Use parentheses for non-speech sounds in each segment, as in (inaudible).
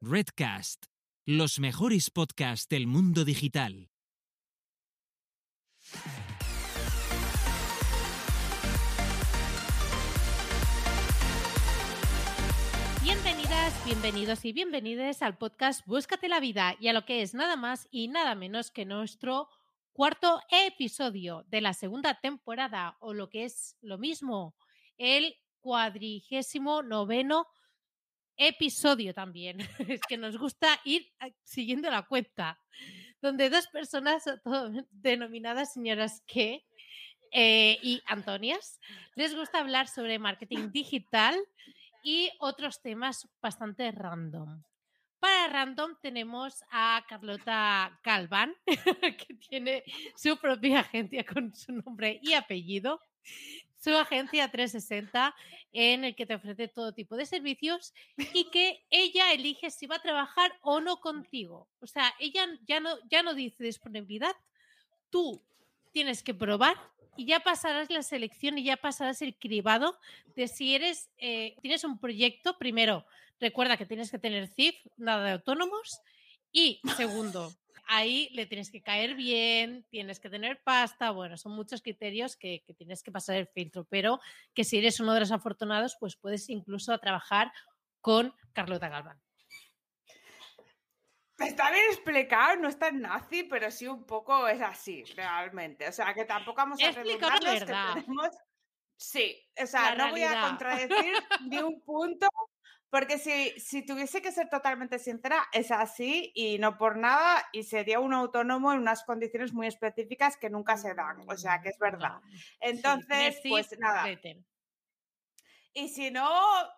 Redcast, los mejores podcasts del mundo digital. Bienvenidas, bienvenidos y bienvenidas al podcast Búscate la vida y a lo que es nada más y nada menos que nuestro cuarto episodio de la segunda temporada o lo que es lo mismo, el cuadrigésimo noveno episodio también. (laughs) Es que nos gusta ir ah, siguiendo la cuenta, donde dos personas (laughs) denominadas señoras que eh, y Antonias les gusta hablar sobre marketing digital y otros temas bastante random. Para random tenemos a Carlota Calván, (laughs) que tiene su propia agencia con su nombre y apellido su agencia 360 en el que te ofrece todo tipo de servicios y (laughs) que ella elige si va a trabajar o no contigo. O sea, ella ya no, ya no dice disponibilidad, tú tienes que probar y ya pasarás la selección y ya pasarás el cribado de si eres, eh, tienes un proyecto, primero, recuerda que tienes que tener CIF, nada de autónomos, y segundo, ahí le tienes que caer bien, tienes que tener pasta, bueno, son muchos criterios que, tienes que pasar el filtro, pero que si eres uno de los afortunados, pues puedes incluso trabajar con Carlota Galván. Está bien explicado, no es tan nazi, pero sí un poco es así, realmente. O sea, que tampoco vamos a explicar la verdad. Sí, o sea, no voy a contradecir ni un punto, porque si, si tuviese que ser totalmente sincera, es así y no por nada, y sería un autónomo en unas condiciones muy específicas que nunca se dan. O sea, que es verdad. Entonces, pues nada. Y si no,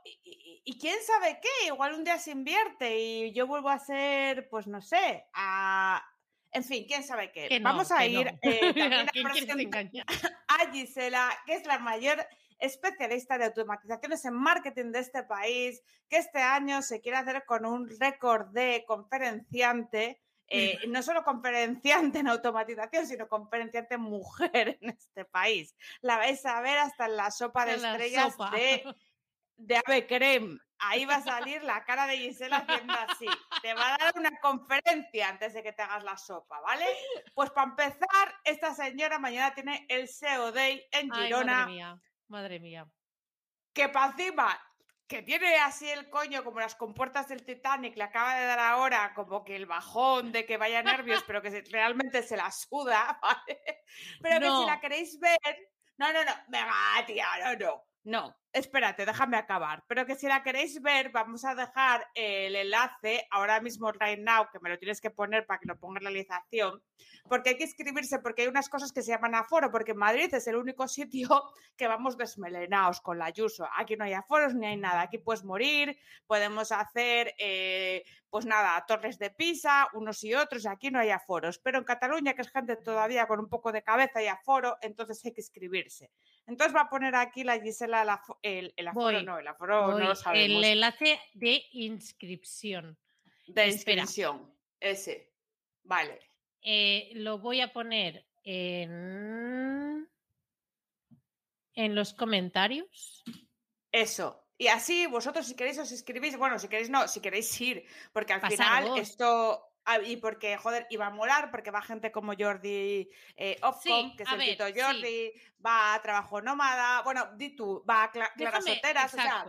y, quién sabe qué, igual un día se invierte y yo vuelvo a ser, pues no sé, a... En fin, quién sabe qué. Vamos a ir eh, (laughs) (laughs) a Gisela, que es la mayor especialista de automatizaciones en marketing de este país, que este año se quiere hacer con un récord de conferenciante. Eh, no solo conferenciante en automatización, sino conferenciante mujer en este país. La vais a ver hasta en la sopa de estrellas de, (laughs) de Ave Creme. Ahí va a salir la cara de Gisela haciendo así. Te va a dar una conferencia antes de que te hagas la sopa, ¿vale? Pues para empezar, esta señora mañana tiene el SEO Day en Girona. Madre mía. Que para encima, que tiene así el coño como las compuertas del Titanic, le acaba de dar ahora como que el bajón de que vaya nervios, pero que realmente se la suda, (laughs) ¿vale? Pero que si la queréis ver. No, no, no, venga, tía, no, no. No, espérate, déjame acabar. Pero que si la queréis ver, vamos a dejar el enlace ahora mismo, right now, que me lo tienes que poner para que lo ponga en realización, porque hay que inscribirse, porque hay unas cosas que se llaman aforo, porque Madrid es el único (laughs) sitio que vamos desmelenados con la Ayuso. Aquí no hay aforos ni hay nada. Aquí puedes morir, podemos hacer, eh, pues nada, torres de Pisa, unos y otros, y aquí no hay aforos. Pero en Cataluña, que es gente todavía con un poco de cabeza y aforo, entonces hay que inscribirse. Entonces va a poner aquí la Gisela el, el aforo, no, el aforo no lo sabemos. El enlace de inscripción. De inscripción, ese. Vale. Eh, lo voy a poner en, en los comentarios. Eso. Y así vosotros si queréis os inscribís, bueno, si queréis no, si queréis ir, porque al final esto Ah, y porque, joder, iba a molar, porque va gente como Jordi eh, que es el Tito Jordi, va a Trabajo Nómada, bueno, di tú, va a Clara Soteras, o sea,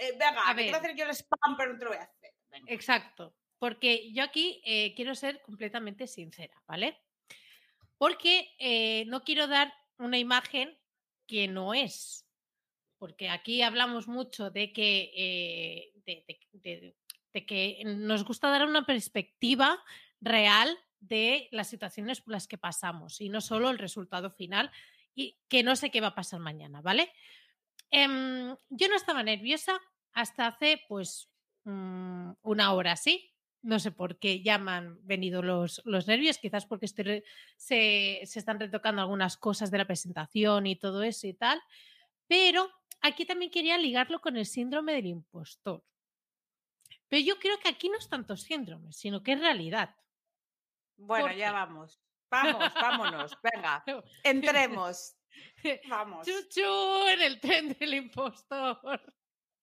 eh, venga, me quiero hacer yo el spam, pero no te lo voy a hacer. Exacto, porque yo aquí eh, quiero ser completamente sincera, ¿vale? Porque eh, no quiero dar una imagen que no es. Porque aquí hablamos mucho de que de, de que nos gusta dar una perspectiva real de las situaciones por las que pasamos y no solo el resultado final y que no sé qué va a pasar mañana, ¿vale? Em, yo no estaba nerviosa hasta hace pues mm, una hora así. No sé por qué ya me han venido los, los nervios, quizás porque se, se están retocando algunas cosas de la presentación y todo eso y tal. Pero aquí también quería ligarlo con el síndrome del impostor. Pero yo creo que aquí no es tanto síndrome, sino que es realidad. Bueno, ya vamos. Vamos, vámonos. (laughs) Venga, entremos. (laughs) Vamos. Chuchu en el tren del impostor.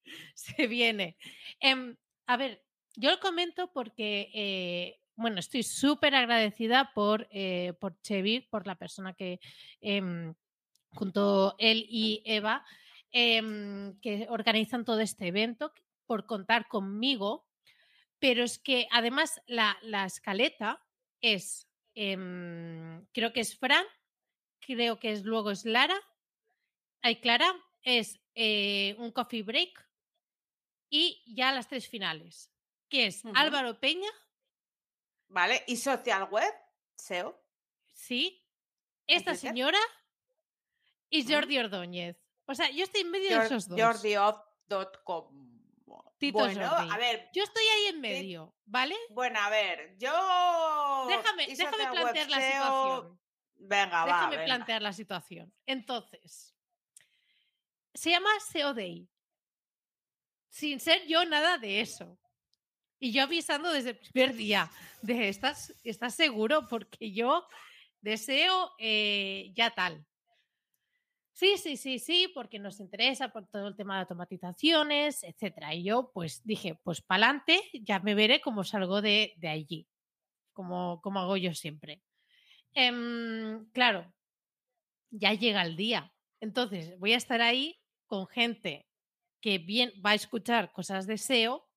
(laughs) Se viene. Em, a ver, yo lo comento porque, eh, bueno, estoy súper agradecida por, eh, por Chevy, por la persona que, em, junto él y Eva, em, que organizan todo este evento, por contar conmigo, pero es que además la, escaleta es, em, creo que es Fran, creo que es luego es Lara, hay Clara, es eh, un coffee break y ya las tres finales, que es Álvaro Peña. Vale, y Social Web, SEO. Sí, esta señora y Jordi Ordóñez. O sea, yo estoy en medio de esos dos. Jordi.com. Bueno, a ver. Yo estoy ahí en medio, ¿vale? Bueno, a ver, yo. Déjame, déjame plantear la situación. Venga, va. Déjame plantear la situación. Entonces, se llama SEO Day. Sin ser yo nada de eso. Y yo avisando desde el primer día de estás, estás seguro porque yo deseo eh, ya tal. Sí, sí, sí, sí, porque nos interesa por todo el tema de automatizaciones, etcétera. Y yo, pues dije, pues para adelante, ya me veré cómo salgo de, allí, como, como hago yo siempre. Em, claro, ya llega el día. Entonces, voy a estar ahí con gente que bien va a escuchar cosas de SEO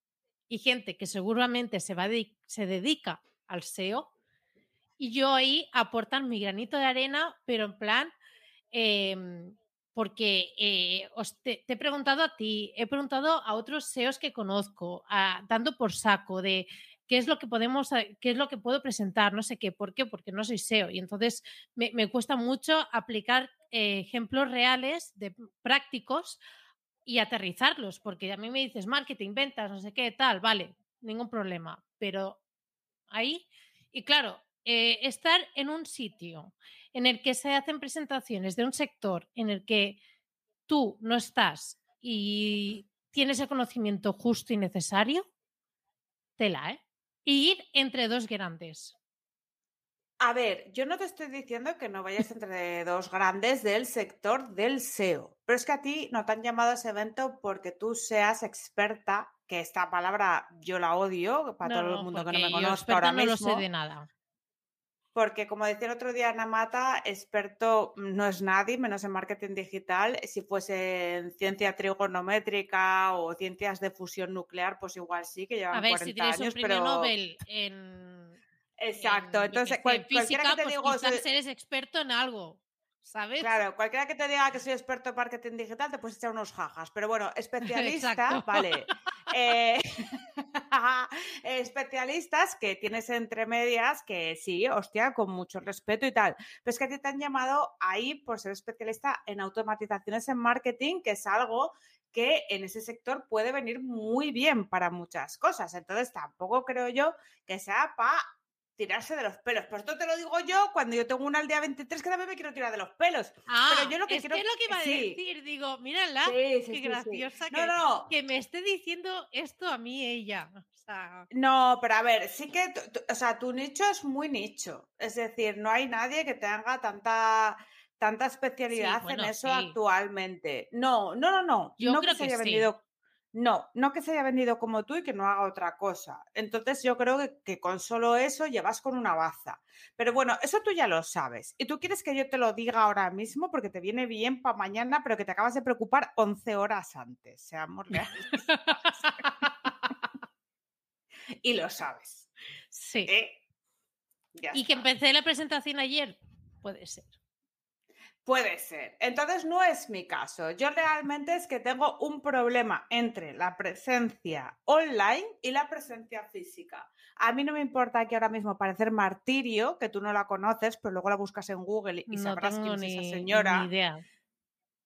y gente que seguramente se, va se dedica al SEO. Y yo ahí aportar mi granito de arena, pero en plan Em, porque eh, te, he preguntado a ti, he preguntado a otros SEOs que conozco, dando por saco de qué es lo que podemos, qué es lo que puedo presentar, no sé qué, ¿por qué? Porque no soy SEO y entonces me, cuesta mucho aplicar eh, ejemplos reales de prácticos y aterrizarlos, porque a mí me dices marketing, ventas, no sé qué, tal, vale, ningún problema, pero ahí, y claro, eh, estar en un sitio en el que se hacen presentaciones de un sector en el que tú no estás y tienes el conocimiento justo y necesario, tela, ¿eh? Y ir entre dos grandes. A ver, yo no te estoy diciendo que no vayas entre dos grandes del sector del SEO, pero es que a ti no te han llamado a ese evento porque tú seas experta, que esta palabra yo la odio para todo el mundo que no me conozca ahora mismo. No lo sé de nada porque como decía el otro día Ana Mata, experto no es nadie, menos en marketing digital. Si fuese en ciencia trigonométrica o ciencias de fusión nuclear, pues igual sí, que llevan A ver, si tienes un premio Nobel en... Exacto, entonces cualquiera que te pues quizás eres experto en algo. ¿Sabes? Claro, cualquiera que te diga que soy experto en marketing digital te puedes echar unos jajas. Pero bueno, (laughs) especialista, vale. Eh, (laughs) especialistas que tienes entre medias que sí, hostia, con mucho respeto y tal. Pero es que a ti te han llamado ahí por ser especialista en automatizaciones en marketing, que es algo que en ese sector puede venir muy bien para muchas cosas. Entonces tampoco creo yo que sea para tirarse de los pelos. Por esto te lo digo yo cuando yo tengo una aldea 23 que también me quiero tirar de los pelos. Ah, pero yo lo que es quiero... es lo que iba a decir. Digo, mírala, qué graciosa que, que, me esté diciendo esto a mí ella. No, pero a ver, sí que, o sea, tu nicho es muy nicho. Es decir, no hay nadie que tenga tanta tanta especialidad en eso actualmente. No, no, no, no. Yo no creo que se haya vendido no, no que se haya vendido como tú y que no haga otra cosa. Entonces yo creo que, con solo eso llevas con una baza. Pero bueno, eso tú ya lo sabes. Y tú quieres que yo te lo diga ahora mismo porque te viene bien para mañana, pero que te acabas de preocupar 11 horas antes. Seamos realistas. (laughs) y lo sabes. Sí. ¿Eh? y que empecé la presentación ayer, puede ser. Puede ser. Entonces no es mi caso. Yo realmente es que tengo un problema entre la presencia online y la presencia física. A mí no me importa que ahora mismo parecer martirio, que tú no la conoces, pero luego la buscas en Google y sabrás quién es esa señora. Ni idea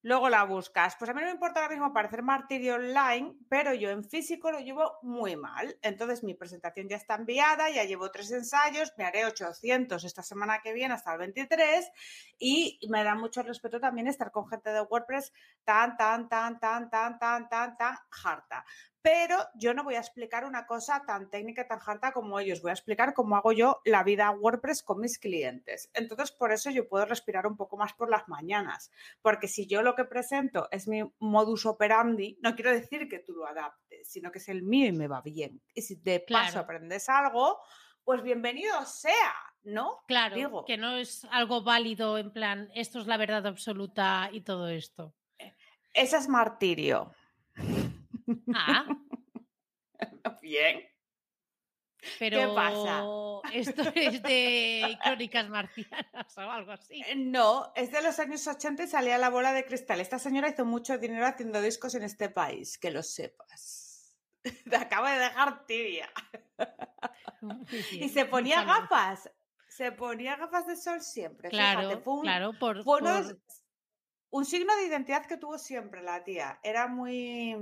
luego la buscas. Pues a mí no me importa ahora mismo parecer martirio online, pero yo en físico lo llevo muy mal. Entonces mi presentación ya está enviada, ya llevo tres ensayos, me haré 800 esta semana que viene hasta el 23 y me da mucho respeto también estar con gente de WordPress tan, tan, tan, tan, tan, tan, tan, tan harta. Pero yo no voy a explicar una cosa tan técnica, tan harta como ellos. Voy a explicar cómo hago yo la vida WordPress con mis clientes. Entonces, por eso yo puedo respirar un poco más por las mañanas, porque si yo lo que presento es mi modus operandi, no quiero decir que tú lo adaptes, sino que es el mío y me va bien. Y si de paso aprendes algo, pues bienvenido sea, ¿no? Claro, Digo, que no es algo válido en plan, esto es la verdad absoluta y todo esto. Eh, ese es martirio. Ah. (laughs) Bien. Pero ¿Qué pasa? Esto (laughs) es de crónicas marcianas o algo así. Eh, no, es de los años 80 y salía la bola de cristal. Esta señora hizo mucho dinero haciendo discos en este país, que lo sepas. (laughs) Te acabo de dejar tibia. y se ponía gafas. Se ponía gafas de sol siempre. Claro, claro, por, un signo de identidad que tuvo siempre la tía. Era muy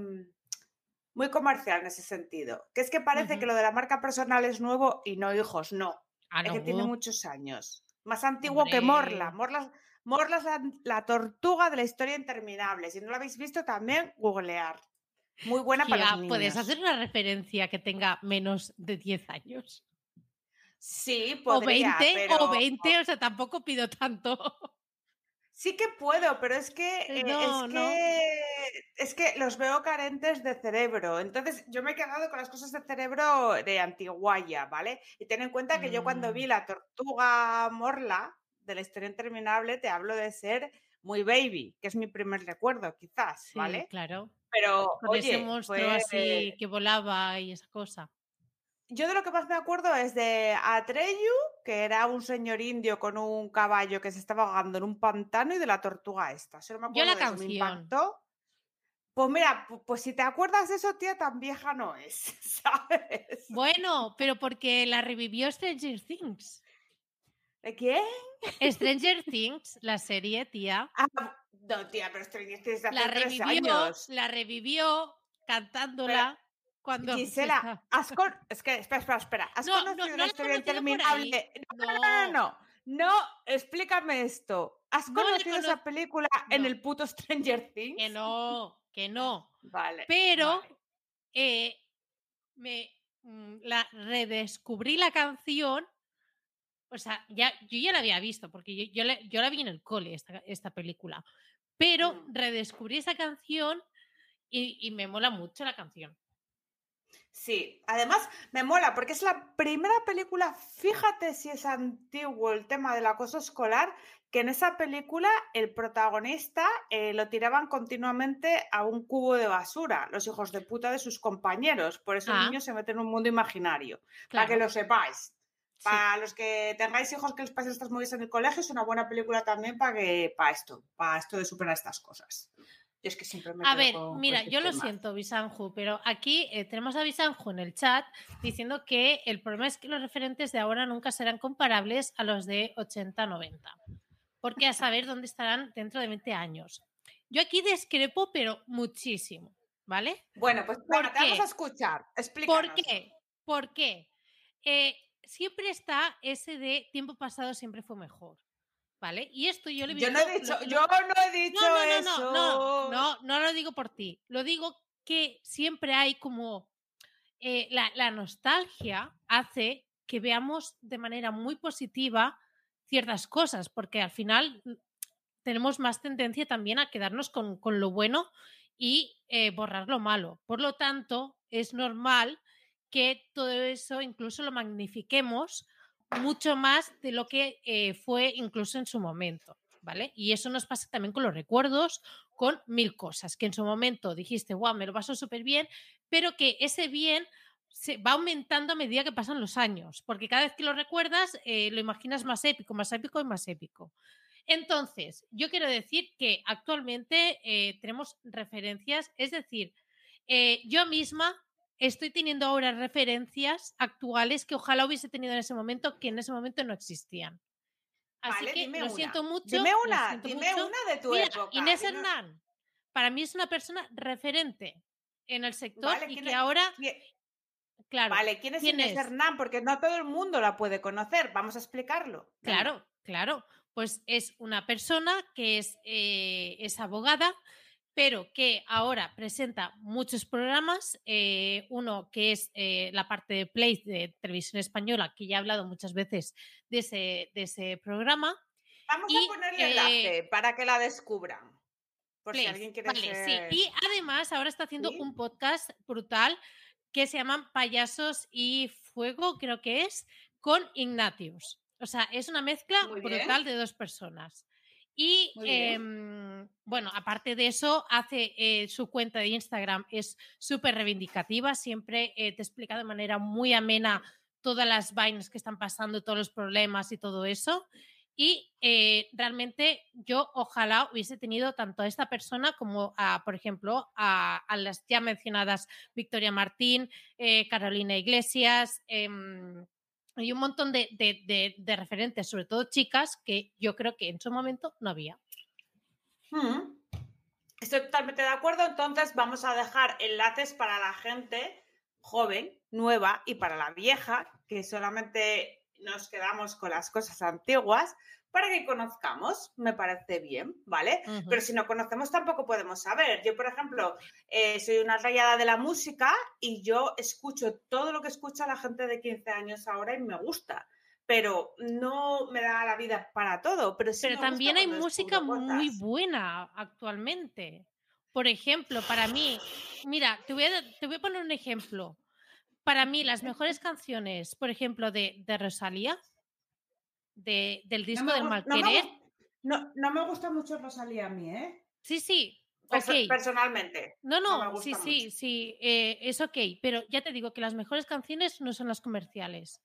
muy comercial en ese sentido. Que es que parece que lo de la marca personal es nuevo y no, hijos, no. Ah, es que tiene muchos años. Más antiguo que Morla. Morla, Morla es la, tortuga de la historia interminable. Si no lo habéis visto, también googlear. Muy buena para los niños. ¿Puedes hacer una referencia que tenga menos de 10 años? Sí, podría, O 20, o 20, o sea, tampoco pido tanto. Sí que puedo, pero es que, eh, es, que es que los veo carentes de cerebro. Entonces, yo me he quedado con las cosas de cerebro de antiguaya, ¿vale? Y ten en cuenta que yo cuando vi mm. la tortuga morla de la historia interminable, te hablo de ser muy baby, que es mi primer recuerdo, quizás, ¿vale? claro. Pero, con ese monstruo así que volaba y esa cosa yo de lo que más me acuerdo es de Atreyu, que era un señor indio con un caballo que se estaba ahogando en un pantano, y de la tortuga esta. yo la canción. Pues mira, pues si te acuerdas de eso, tía, tan vieja no es, (laughs) ¿sabes? Bueno, pero porque la revivió Stranger Things. ¿De quién? Stranger (laughs) Things, la serie, tía. Ah, no, tía, pero Stranger Things hace la revivió, años. La revivió cantándola. Cuando (laughs) Gisela, has es que espera, espera, espera. ¿Has conocido una historia interminable? No, no, no, no, no. explícame esto. ¿Has conocido esa película en el puto Stranger Things? Que no, que no. Vale. Pero eh, me mm, la redescubrí la canción. O sea, ya, yo ya la había visto, porque yo, yo, la vi en el cole, esta, esta película. Pero mm. redescubrí esa canción y, y me mola mucho la canción. Sí, además me mola porque es la primera película, fíjate si es antiguo el tema del acoso escolar, que en esa película el protagonista eh, lo tiraban continuamente a un cubo de basura, los hijos de puta de sus compañeros. Por eso el ah. niño se mete en un mundo imaginario, para que lo sepáis. Para los que tengáis hijos que les pasen estas movidas en el colegio, es una buena película también para que, para esto, para esto de superar estas cosas es que siempre A ver, mira, yo lo siento, Bisanju, pero aquí eh, tenemos a Bisanju en el chat diciendo que el problema es que los referentes de ahora nunca serán comparables a los de 80-90. Porque a saber dónde estarán dentro de 20 años. Yo aquí discrepo, pero muchísimo, ¿vale? Bueno, pues ¿Por vamos a escuchar. Explícanos. ¿Por qué? ¿Por qué? Eh, siempre está ese de tiempo pasado siempre fue mejor. ¿Vale? Y esto yo le Yo no he dicho, yo no he dicho no, no, eso. No, no, no, no lo digo por ti. Lo digo que siempre hay como eh, la, la, nostalgia hace que veamos de manera muy positiva ciertas cosas, porque al final mm, tenemos más tendencia también a quedarnos con, con lo bueno y eh, borrar lo malo. Por lo tanto, es normal que todo eso incluso lo magnifiquemos mucho más de lo que eh, fue incluso en su momento, ¿vale? Y eso nos pasa también con los recuerdos, con mil cosas, que en su momento dijiste, wow, me lo paso súper bien, pero que ese bien se va aumentando a medida que pasan los años, porque cada vez que lo recuerdas, eh, lo imaginas más épico, más épico y más épico. Entonces, yo quiero decir que actualmente eh, tenemos referencias, es decir, yo misma estoy teniendo ahora referencias actuales que ojalá hubiese tenido en ese momento, que en ese momento no existían. Así que lo siento mucho. Dime una, dime una de tu época. Inés Hernán, para mí es una persona referente en el sector y que ahora. Claro. Vale, ¿quién es Inés Hernán? Porque no todo el mundo la puede conocer. Vamos a explicarlo. Claro, claro. Pues es una persona que es, eh, es abogada, pero que ahora presenta muchos programas. eh, uno que es eh, la parte de Play de Televisión Española, que ya he hablado muchas veces de ese, de ese programa. Vamos Y, a ponerle eh, enlace para que la descubran. Por si alguien quiere vale, ser- sí. Y además ahora está haciendo ¿Sí? un podcast brutal que se llaman Payasos y Fuego, creo que es, con Ignatius. O sea, es una mezcla brutal de dos personas. Y em, bueno, aparte de eso, hace eh, su cuenta de Instagram, es súper reivindicativa, siempre eh, te explica de manera muy amena todas las vainas que están pasando, todos los problemas y todo eso. Y eh, realmente yo ojalá hubiese tenido tanto a esta persona como a, por ejemplo, a, a las ya mencionadas Victoria Martín, Carolina Iglesias em, y un montón de referentes, sobre todo chicas, que yo creo que en su momento no había. Mm. Estoy totalmente de acuerdo. Entonces vamos a dejar enlaces para la gente joven, nueva y para la vieja, que solamente nos quedamos con las cosas antiguas, para que conozcamos. Me parece bien, ¿vale? Pero si no conocemos tampoco podemos saber. Yo, por ejemplo, eh, soy una rayada de la música y yo escucho todo lo que escucha la gente de 15 años ahora y me gusta. Pero no me da la vida para todo. Pero, sí Pero también hay música muy buena actualmente. Por ejemplo, para mí, mira, te voy a, te voy a poner un ejemplo. Para mí, las mejores (laughs) canciones, por ejemplo, de, de Rosalía, de, del disco no me Malquerer. No, no me gusta mucho Rosalía a mí, ¿eh? Sí, sí. Perso- ok. Personalmente. No, no sí, sí, sí, eh, es ok, pero ya te digo que las mejores canciones no son las comerciales.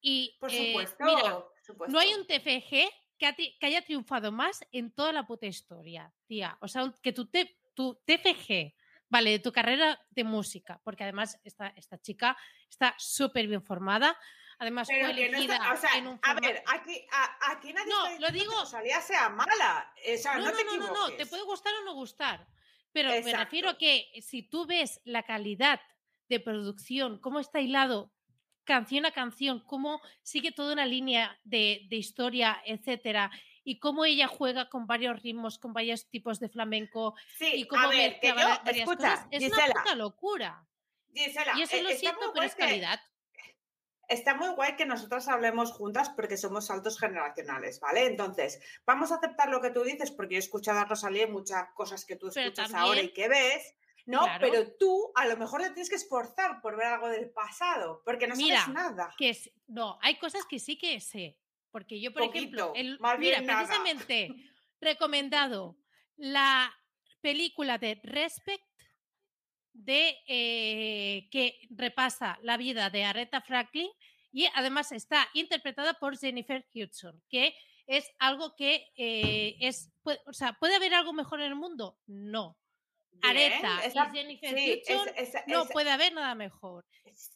Y Por eh, supuesto. mira, por supuesto. no hay un TFG que, ha tri- que haya triunfado más en toda la puta historia, tía. O sea, que tu, te- tu TFG, vale, de tu carrera de música, porque además esta, esta chica está súper bien formada. Además, Pero fue que no elegida está- o sea, en un a formato- ver, aquí, a- aquí nadie No, está lo digo- que Rosalía sea mala. O sea, no, no, te no, no, no, no, te puede gustar o no gustar. Pero me refiero a que si tú ves la calidad de producción, cómo está hilado canción a canción, cómo sigue toda una línea de, de historia, etcétera, y cómo ella juega con varios ritmos, con varios tipos de flamenco, Sí, y cómo a ver, que yo, varias escucha, cosas, es Gisela, una puta locura. Gisela, Y eso eh, lo siento, pero es calidad. Está muy guay que nosotras hablemos juntas porque somos saltos generacionales, ¿vale? Entonces, vamos a aceptar lo que tú dices porque yo he escuchado a Rosalía muchas cosas que tú escuchas ahora y que ves, ¿no? Claro. Pero tú a lo mejor te tienes que esforzar por ver algo del pasado porque no Mira, sabes nada. que es- no, hay cosas que sí que sé. Porque yo, por ejemplo, el, más mira, nada. precisamente recomendado la película de Respect de eh, que repasa la vida de Aretha Franklin y además está interpretada por Jennifer Hudson, que es algo que eh, es, pu- o sea, ¿puede haber algo mejor en el mundo? No. Aretha esa- y Jennifer sí, Hudson esa- esa- no puede haber nada mejor.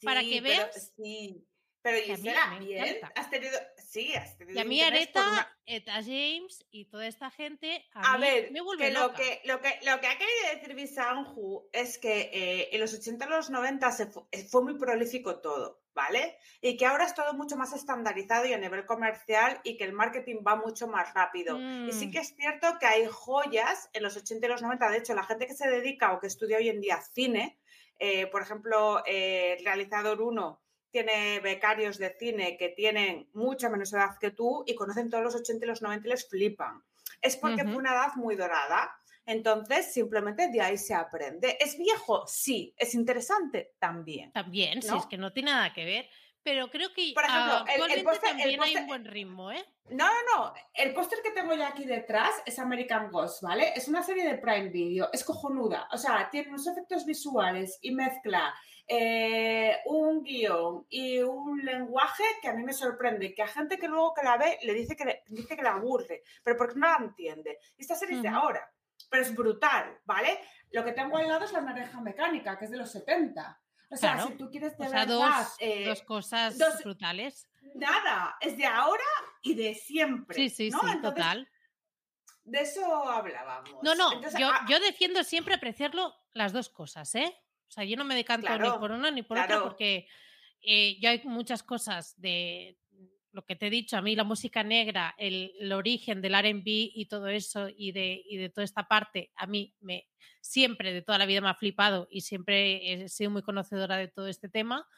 para que pero- veas sí. Pero Gisela, bien, has tenido, sí, has tenido Y a mí Areta, una- Eta James y toda esta gente a, A mí ver, me vuelve que lo, loca. que, lo, que, lo que ha querido decir Bisanju es que eh, en los 80 y los 90 se eh, fue muy prolífico todo, ¿vale? Y que ahora es todo mucho más estandarizado y a nivel comercial y que el marketing va mucho más rápido. Y sí Mm. que es cierto que hay joyas en los 80 y los 90. De hecho, la gente que se dedica o que estudia hoy en día cine, eh, por ejemplo, eh, el realizador 1 tiene becarios de cine que tienen mucha menos edad que tú y conocen todos los 80 y los 90 y les flipan. Es porque Ujú. fue una edad muy dorada. Entonces, simplemente de ahí se aprende. ¿Es viejo? Sí. ¿Es interesante? También. También, si ¿no? es que no tiene nada que ver. Pero creo que Por ejemplo, ah, el- el póster- el también hay un buen ritmo, ¿eh? No, no, no. El póster que tengo yo aquí detrás es American Ghost, ¿vale? Es una serie de Prime Video. Es cojonuda. O sea, tiene unos efectos visuales y mezcla eh, un guion y un lenguaje que a mí me sorprende. Que a gente que luego que la ve le dice que le, dice que la aburre, pero porque no la entiende. Y esta serie es de ahora, pero es brutal, ¿vale? Lo que tengo al lado es la naranja mecánica, que es de los 70. O sea, Claro. si tú quieres de O sea, dos, verdad, eh, dos cosas dos- brutales. nada, es de ahora y de siempre. Sí, sí, ¿no? sí, Entonces, total. de eso hablábamos. No, no, Entonces, yo, ah, yo defiendo siempre apreciarlo las dos cosas, ¿eh? O sea, yo no me decanto ni por una ni por otra claro. porque eh, yo hay muchas cosas de lo que te he dicho, a mí la música negra, el, el origen del RB y todo eso y de, y de toda esta parte, a mí me siempre de toda la vida me ha flipado y siempre he sido muy conocedora de todo este tema.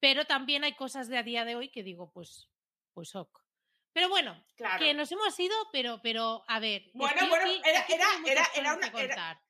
Pero también hay cosas de a día de hoy que digo, pues, pues ok. Pero bueno, Claro. que nos hemos ido, pero, pero a ver. Bueno, bueno, era- era- era- era una- era-.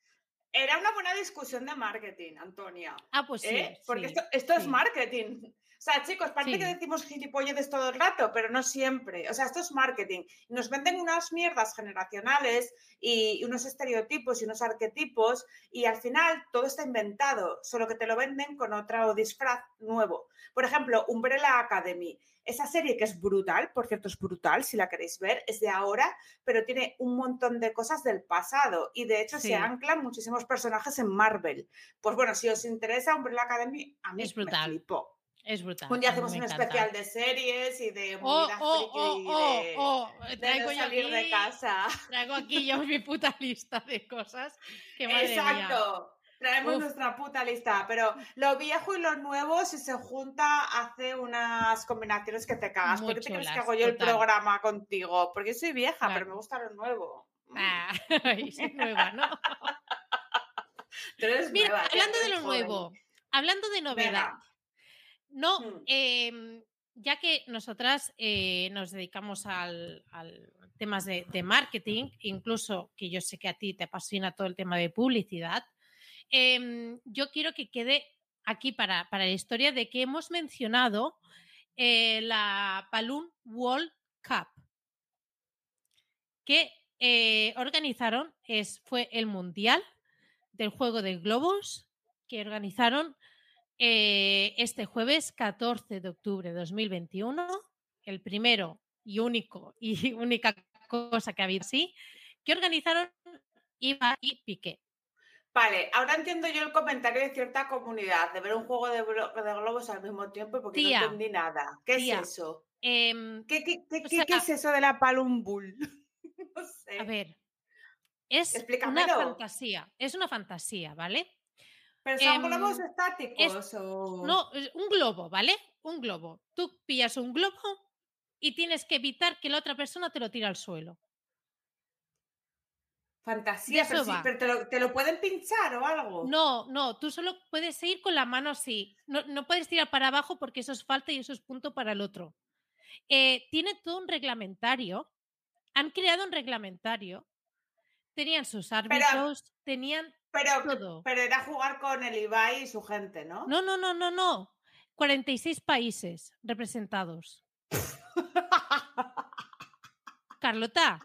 Era una buena discusión de marketing, Antonia. Ah, pues sí. ¿eh? Porque sí, esto, esto es marketing. O sea, chicos, parece que decimos gilipolleces todo el rato, pero no siempre. O sea, esto es marketing. Nos venden unas mierdas generacionales y unos estereotipos y unos arquetipos y al final todo está inventado, solo que te lo venden con otro disfraz nuevo. Por ejemplo, Umbrella Academy. Esa serie que es brutal, por cierto, es brutal si la queréis ver, es de ahora, pero tiene un montón de cosas del pasado y de hecho Sí. se anclan muchísimos personajes en Marvel. Pues bueno, si os interesa Umbrella Academy, a mí Es me brutal. flipó. Es brutal. Un día hacemos un encanta. especial de series y de Oh, oh, oh, y oh, de, oh, de traigo no salir de casa. Traigo aquí yo mi puta (laughs) lista de cosas que madre mía. Exacto. Traemos Uf. nuestra puta lista, pero lo viejo y lo nuevo, si se junta, hace unas combinaciones que te cagas. ¿Por qué te crees que hago yo el programa contigo? Porque soy vieja, Claro. pero me gusta lo nuevo. Mm. Ah, (laughs) y soy nueva, ¿no? (laughs) Tú eres Mira, nueva, tía, hablando de lo joven. nuevo, hablando de novedad, Venga. No, Mm. em, ya que nosotras eh, nos dedicamos al, al temas de, de marketing, incluso que yo sé que a ti te apasiona todo el tema de publicidad, em, yo quiero que quede aquí para, para la historia de que hemos mencionado eh, la Balloon World Cup que eh, organizaron, es, fue el Mundial del Juego de Globos que organizaron eh, este jueves 14 de octubre de 2021, el primero y único y (laughs) única cosa que ha habido así, que organizaron Iba y Piqué. Vale, ahora entiendo yo el comentario de cierta comunidad de ver un juego de, globos al mismo tiempo porque Tía, no entendí nada. ¿Qué tía, es eso? Em, ¿Qué, qué, qué, o qué- qué sea- es eso de la Palum Bull? (laughs) no sé. a ver, es una fantasía, es una fantasía, ¿vale? ¿Pero son em, globos estáticos o...? No, es un globo, ¿vale? Un globo. Tú pillas un globo y tienes que evitar que la otra persona te lo tire al suelo. Fantasía, pero, eso sí, va. pero te, lo, te lo pueden pinchar o algo. No, no, tú solo puedes ir con la mano así. No, no puedes tirar para abajo porque eso es falta y eso es punto para el otro. Eh, tiene todo un reglamentario. Han creado un reglamentario. Tenían sus árbitros, tenían Pero, todo. pero era jugar con el Ibai y su gente, ¿no? No, no, no, no, no. 46 países representados. Carlota,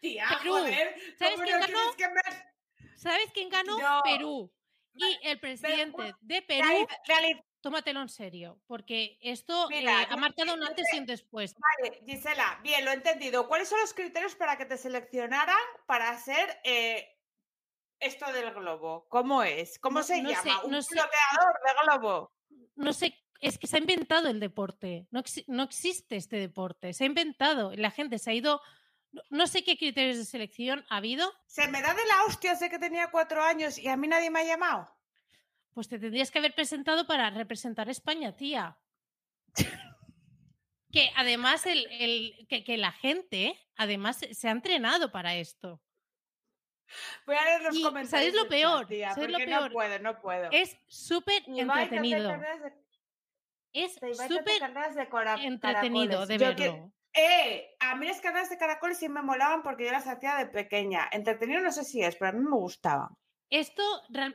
Tía, Perú. joder, ¿Sabes ¿cómo quién ganó? que? ¿sabes quién ganó? No. Perú. Y el presidente de Perú, tómatelo en serio, porque esto Mira, eh, ha marcado un antes y un después. Vale, Gisela, bien, lo he entendido. ¿Cuáles son los criterios para que te seleccionaran para hacer eh, esto del globo? ¿Cómo es? ¿Cómo No- se no llama? sé, ¿Un no sé. de globo? No sé, es que se ha inventado el deporte. No, no existe este deporte. Se ha inventado. La gente se ha ido. no- sé qué criterios de selección ha habido. Se me da de la hostia, sé que tenía cuatro años y a mí nadie me ha llamado. Pues te tendrías que haber presentado para representar a España, tía. que además el, el- que, que la gente, además, se ha entrenado para esto. Voy a leer los Y, comentarios. ¿sabes lo peor? tía, ¿Sabes lo porque peor? No puedo, no puedo. Es súper entretenido. de- Es súper entretenido de que- verlo. Eh, a mí las carreras de caracoles sí me molaban porque yo las hacía de pequeña. Entretenido no sé si es, pero a mí me gustaban. Esto,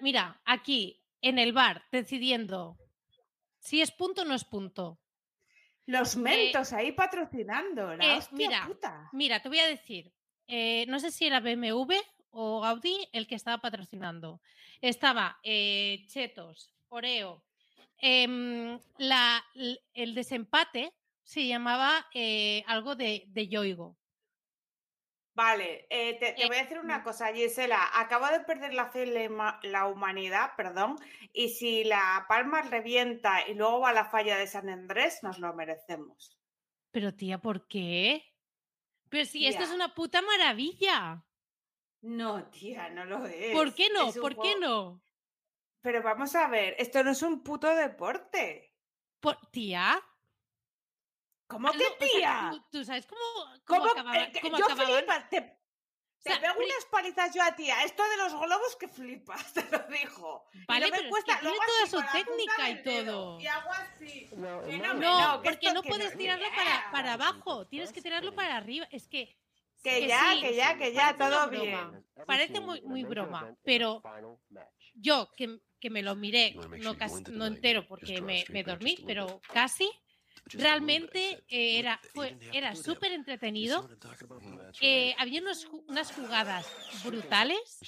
mira, aquí en el bar, decidiendo si es punto o no es punto. Los mentos ahí patrocinando, la eh, hostia mira, puta. Mira, te voy a decir, eh, no sé si era BMW o Audi el que estaba patrocinando. Estaba eh, Chetos, Oreo, em, la, el desempate se llamaba eh, algo de, de Yoigo. Vale, eh, te, te voy a decir una cosa, Gisela. Acabo de perder la fe en la, huma- la humanidad, perdón, y si la palma revienta y luego va a la falla de San Andrés, nos lo merecemos. Pero tía, ¿por qué? Pero si esto es Tía. una puta maravilla. No, tía, no lo es. ¿Por qué no? ¿Por qué no? Pero vamos a ver, esto no es un puto deporte. Por- tía, ¿Cómo que tía? ¿tú, sabes cómo, cómo, acababan, cómo yo acababan? te, te pego unas palizas yo a tía. Esto de los globos que flipas, (laughs) te lo dijo. Vale, no me cuesta. Es que tiene toda su técnica y todo. Y hago así. No, no, porque no puedes tirarlo para, para abajo. Tienes que tirarlo para arriba. Es que que, ya, que ya, que ya, todo bien. Parece muy, muy broma, pero yo que, que me lo miré, no, casi, no entero porque me, me dormí, pero casi, realmente eh, era, fue, era súper entretenido. Eh, había unos, unas jugadas brutales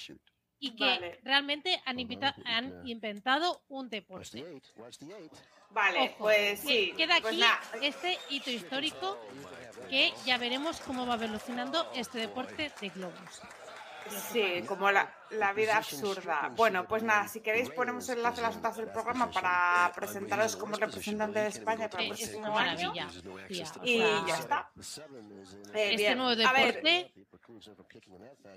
y que realmente han, han inventado un deporte. Vale, pues sí. Queda pues aquí este hito histórico que ya veremos cómo va evolucionando este deporte de globos. Sí, como la, la, vida absurda. Bueno, pues nada, si queréis ponemos el enlace a las notas del programa para presentaros como representante de España para el próximo año. Y ya está. Eh, este nuevo deporte...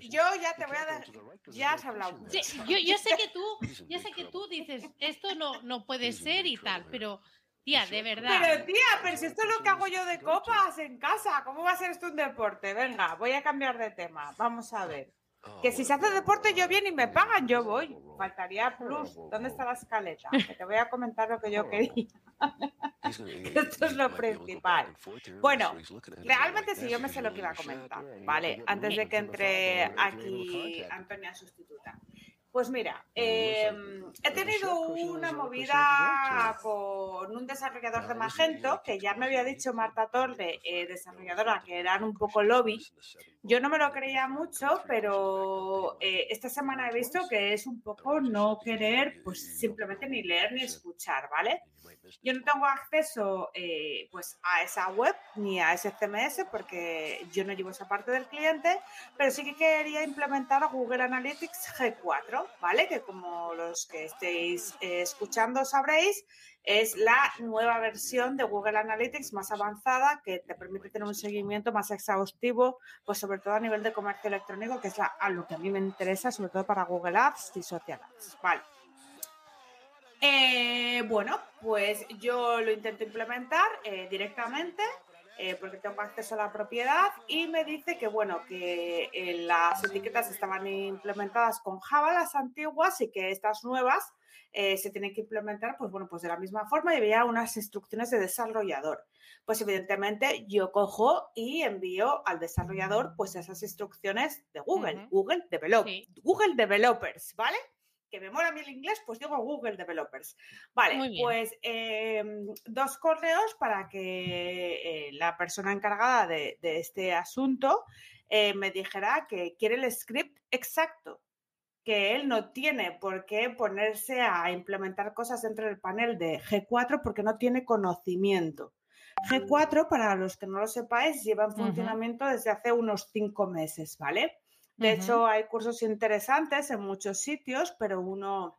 yo ya te voy a dar... Ya has hablado. Sí, yo, yo, sé que tú, yo sé que tú dices, esto no, no puede ser y tal, pero... Tía, de verdad. Pero tía, pero si esto es lo que hago yo de copas en casa, ¿cómo va a ser esto un deporte? Venga, voy a cambiar de tema. Vamos a ver. Que si se hace deporte yo bien y me pagan, yo voy. Faltaría plus. ¿Dónde está la escaleta? Que te voy a comentar lo que yo quería. (laughs) Esto es lo principal. Bueno, realmente sí, yo me sé lo que iba a comentar, ¿vale? Antes de que entre aquí Antonia sustituta. Pues mira, em, he tenido una movida con un desarrollador de Magento, que ya me había dicho Marta Torre, eh, desarrolladora, que eran un poco lobby. Yo no me lo creía mucho, pero eh, esta semana he visto que es un poco no querer, pues simplemente ni leer ni escuchar, ¿vale? Yo no tengo acceso eh, pues a esa web ni a ese CMS porque yo no llevo esa parte del cliente, pero sí que quería implementar Google Analytics G4, ¿vale? Que como los que estéis eh, escuchando sabréis, es la nueva versión de Google Analytics más avanzada que te permite tener un seguimiento más exhaustivo, pues sobre todo a nivel de comercio electrónico, que es a lo que a mí me interesa, sobre todo para Google Ads y Social Ads, ¿vale? Eh, bueno, pues yo lo intento implementar eh, directamente eh, porque tengo acceso a la propiedad y me dice que bueno, que las etiquetas estaban implementadas con Java, las antiguas, y que estas nuevas se tienen que implementar, pues bueno, pues de la misma forma y había unas instrucciones de desarrollador. Pues evidentemente yo cojo y envío al desarrollador pues esas instrucciones de Google, Google, Develop, Google Developers, ¿vale? Que me mola a mí el inglés, pues digo Google Developers. Vale, pues em, dos correos para que eh, la persona encargada de, este asunto eh, me dijera que quiere el script exacto, que él no tiene por qué ponerse a implementar cosas dentro del panel de G4 porque no tiene conocimiento. G4, para los que no lo sepáis, lleva en funcionamiento desde hace unos cinco meses, ¿vale? De hecho, hay cursos interesantes en muchos sitios, pero uno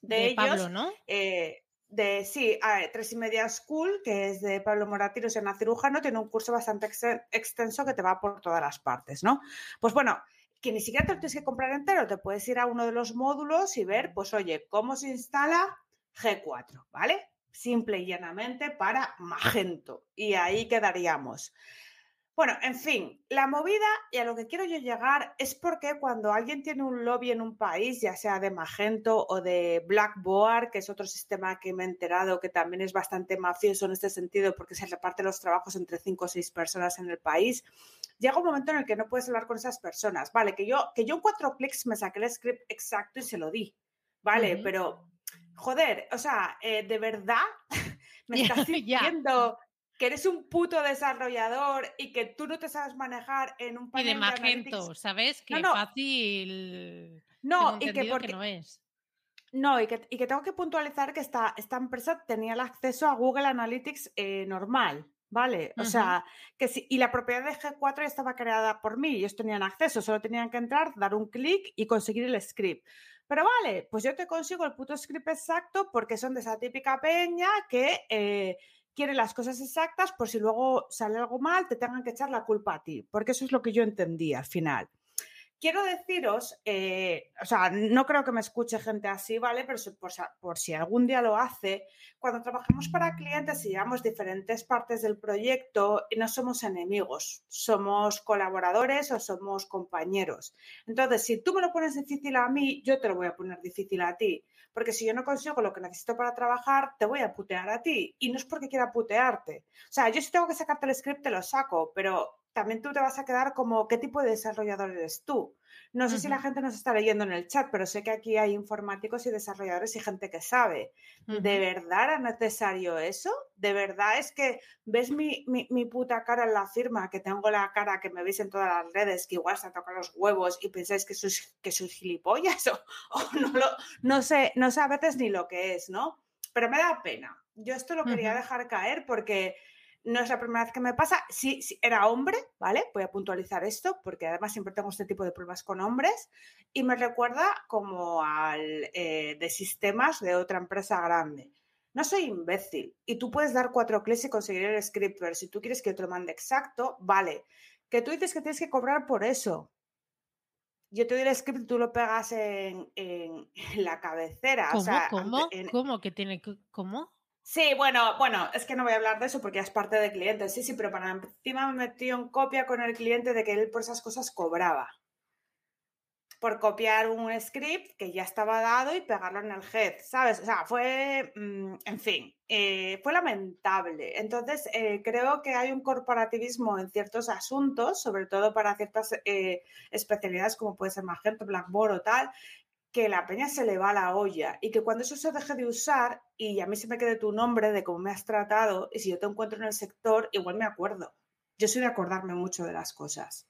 de, ellos. Pablo, ¿no? Eh, de, sí, Tres y Media School, que es de Pablo Moratiros en Cirujano, tiene un curso bastante extenso que te va por todas las partes, ¿no? Pues bueno, que ni siquiera te lo tienes que comprar entero, te puedes ir a uno de los módulos y ver, pues oye, cómo se instala G4, ¿vale? Simple y llanamente para Magento. Y ahí quedaríamos. Bueno, en fin, la movida y a lo que quiero yo llegar es porque cuando alguien tiene un lobby en un país, ya sea de Magento o de Blackboard, que es otro sistema que me he enterado que también es bastante mafioso en este sentido porque se reparten los trabajos entre cinco o seis personas en el país, llega un momento en el que no puedes hablar con esas personas. Vale, que yo, que yo en cuatro clics me saqué el script exacto y se lo di. Vale, pero joder, o sea, eh, de verdad (laughs) me (laughs) estás diciendo que eres un puto desarrollador y que tú no te sabes manejar en un panel y de Magento, ¿sabes? Que fácil. No, y que porque no es. No, y que, tengo que puntualizar que esta, esta empresa tenía el acceso a Google Analytics eh, normal, ¿vale? O sea, que sí, y la propiedad de G4 estaba creada por mí, y ellos tenían acceso, solo tenían que entrar, dar un clic y conseguir el script. Pero vale, pues yo te consigo el puto script exacto porque son de esa típica peña que eh, quiere las cosas exactas por si luego sale algo mal, te tengan que echar la culpa a ti, porque eso es lo que yo entendí al final. Quiero deciros, eh, o sea, no creo que me escuche gente así, ¿vale? Pero por, si algún día lo hace, cuando trabajamos para clientes y llevamos diferentes partes del proyecto, no somos enemigos, somos colaboradores o somos compañeros. Entonces, si tú me lo pones difícil a mí, yo te lo voy a poner difícil a ti. Porque si yo no consigo lo que necesito para trabajar, te voy a putear a ti. Y no es porque quiera putearte. O sea, yo si tengo que sacarte el script, te lo saco, pero también tú te vas a quedar como qué tipo de desarrollador eres tú. No sé si la gente nos está leyendo en el chat, pero sé que aquí hay informáticos y desarrolladores y gente que sabe. ¿De verdad era necesario eso? ¿De verdad es que ves mi, puta cara en la firma, que tengo la cara que me veis en todas las redes, que igual se tocan los huevos y pensáis que soy, que gilipollas (laughs) o, no, lo, no sé, no sé a veces ni lo que es, ¿no? Pero me da pena. Yo esto lo quería dejar caer porque no es la primera vez que me pasa. Sí, era hombre, ¿vale? Voy a puntualizar esto porque además siempre tengo este tipo de pruebas con hombres y me recuerda como al eh, de sistemas de otra empresa grande. No soy imbécil y tú puedes dar cuatro clics y conseguir el script, pero si tú quieres que te lo mande exacto, vale. Que tú dices que tienes que cobrar por eso. Yo te doy el script y tú lo pegas en, (laughs) la cabecera. ¿Cómo? ¿Cómo? ¿Cómo que tiene que.? ¿Cómo? Sí, bueno, bueno, es que no voy a hablar de eso porque es parte del cliente. Sí, sí, pero para encima me metió en copia con el cliente de que él por esas cosas cobraba. Por copiar un script que ya estaba dado y pegarlo en el head, ¿sabes? O sea, fue, mm, en fin, eh, fue lamentable. Entonces, eh, creo que hay un corporativismo en ciertos asuntos, sobre todo para ciertas eh, especialidades como puede ser Magento, Blackboard o tal, que la peña se le va a la olla y que cuando eso se deje de usar y a mí se me quede tu nombre de cómo me has tratado y si yo te encuentro en el sector, igual me acuerdo. Yo soy de acordarme mucho de las cosas.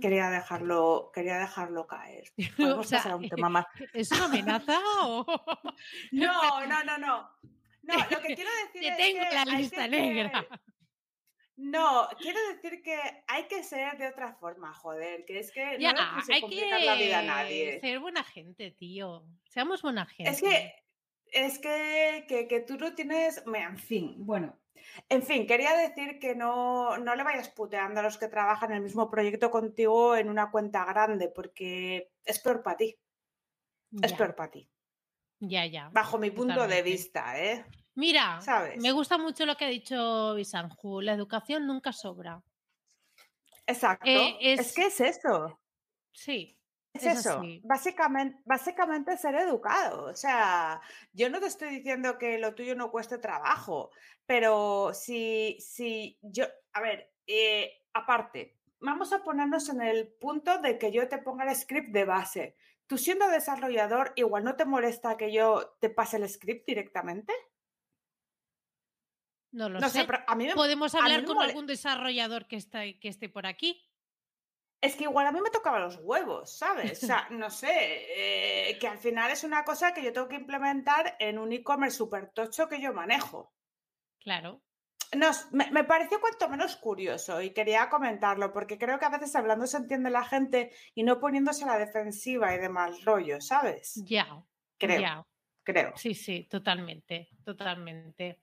Quería dejarlo, quería dejarlo caer. (laughs) Podemos o un (laughs) tema más. ¿Es una amenaza o...? (laughs) no, no, no, no. No, lo que quiero decir es tengo que la lista negra. No, quiero decir que hay que ser de otra forma, joder, que es que ya, no hay que la vida a nadie. Ser buena gente, tío. Seamos buena gente. Es que, es que, que, que tú no tienes. En fin, bueno. En fin, quería decir que no, no le vayas puteando a los que trabajan en el mismo proyecto contigo en una cuenta grande, porque es peor para ti. Es peor para ti. Ya, ya. Bajo mi punto de vista, ¿eh? Mira, me gusta mucho lo que ha dicho Bisanju, la educación nunca sobra. Exacto. Eh, es... que es eso. Sí. Es, eso. Básicamente, básicamente ser educado. O sea, yo no te estoy diciendo que lo tuyo no cueste trabajo, pero si, si yo, a ver, eh, aparte, vamos a ponernos en el punto de que yo te ponga el script de base. Tú siendo desarrollador, igual no te molesta que yo te pase el script directamente. No lo sé. Podemos hablar con algún desarrollador que, está, que esté por aquí. Es que igual a mí me tocaba los huevos, ¿sabes? O sea, no sé, eh, que al final es una cosa que yo tengo que implementar en un e-commerce súper tocho que yo manejo. Claro. me, me, pareció cuanto menos curioso y quería comentarlo porque creo que a veces hablando se entiende la gente y no poniéndose a la defensiva y de mal rollo, ¿sabes? Ya. Creo. Creo. Sí, sí, totalmente, totalmente.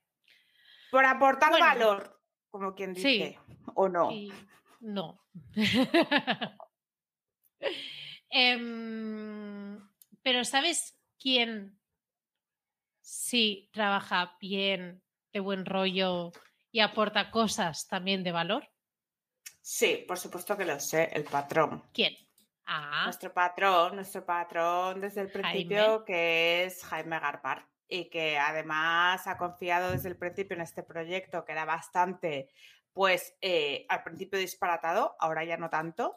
Por aportar valor, como quien dice, o no. no. (laughs) Em, pero ¿sabes quién sí trabaja bien, de buen rollo y aporta cosas también de valor? Sí, por supuesto que lo sé, el patrón. ¿Quién? Ah. Nuestro patrón, nuestro patrón desde el principio, que es Jaime Garpar y que además ha confiado desde el principio en este proyecto que era bastante, pues eh, al principio disparatado, ahora ya no tanto.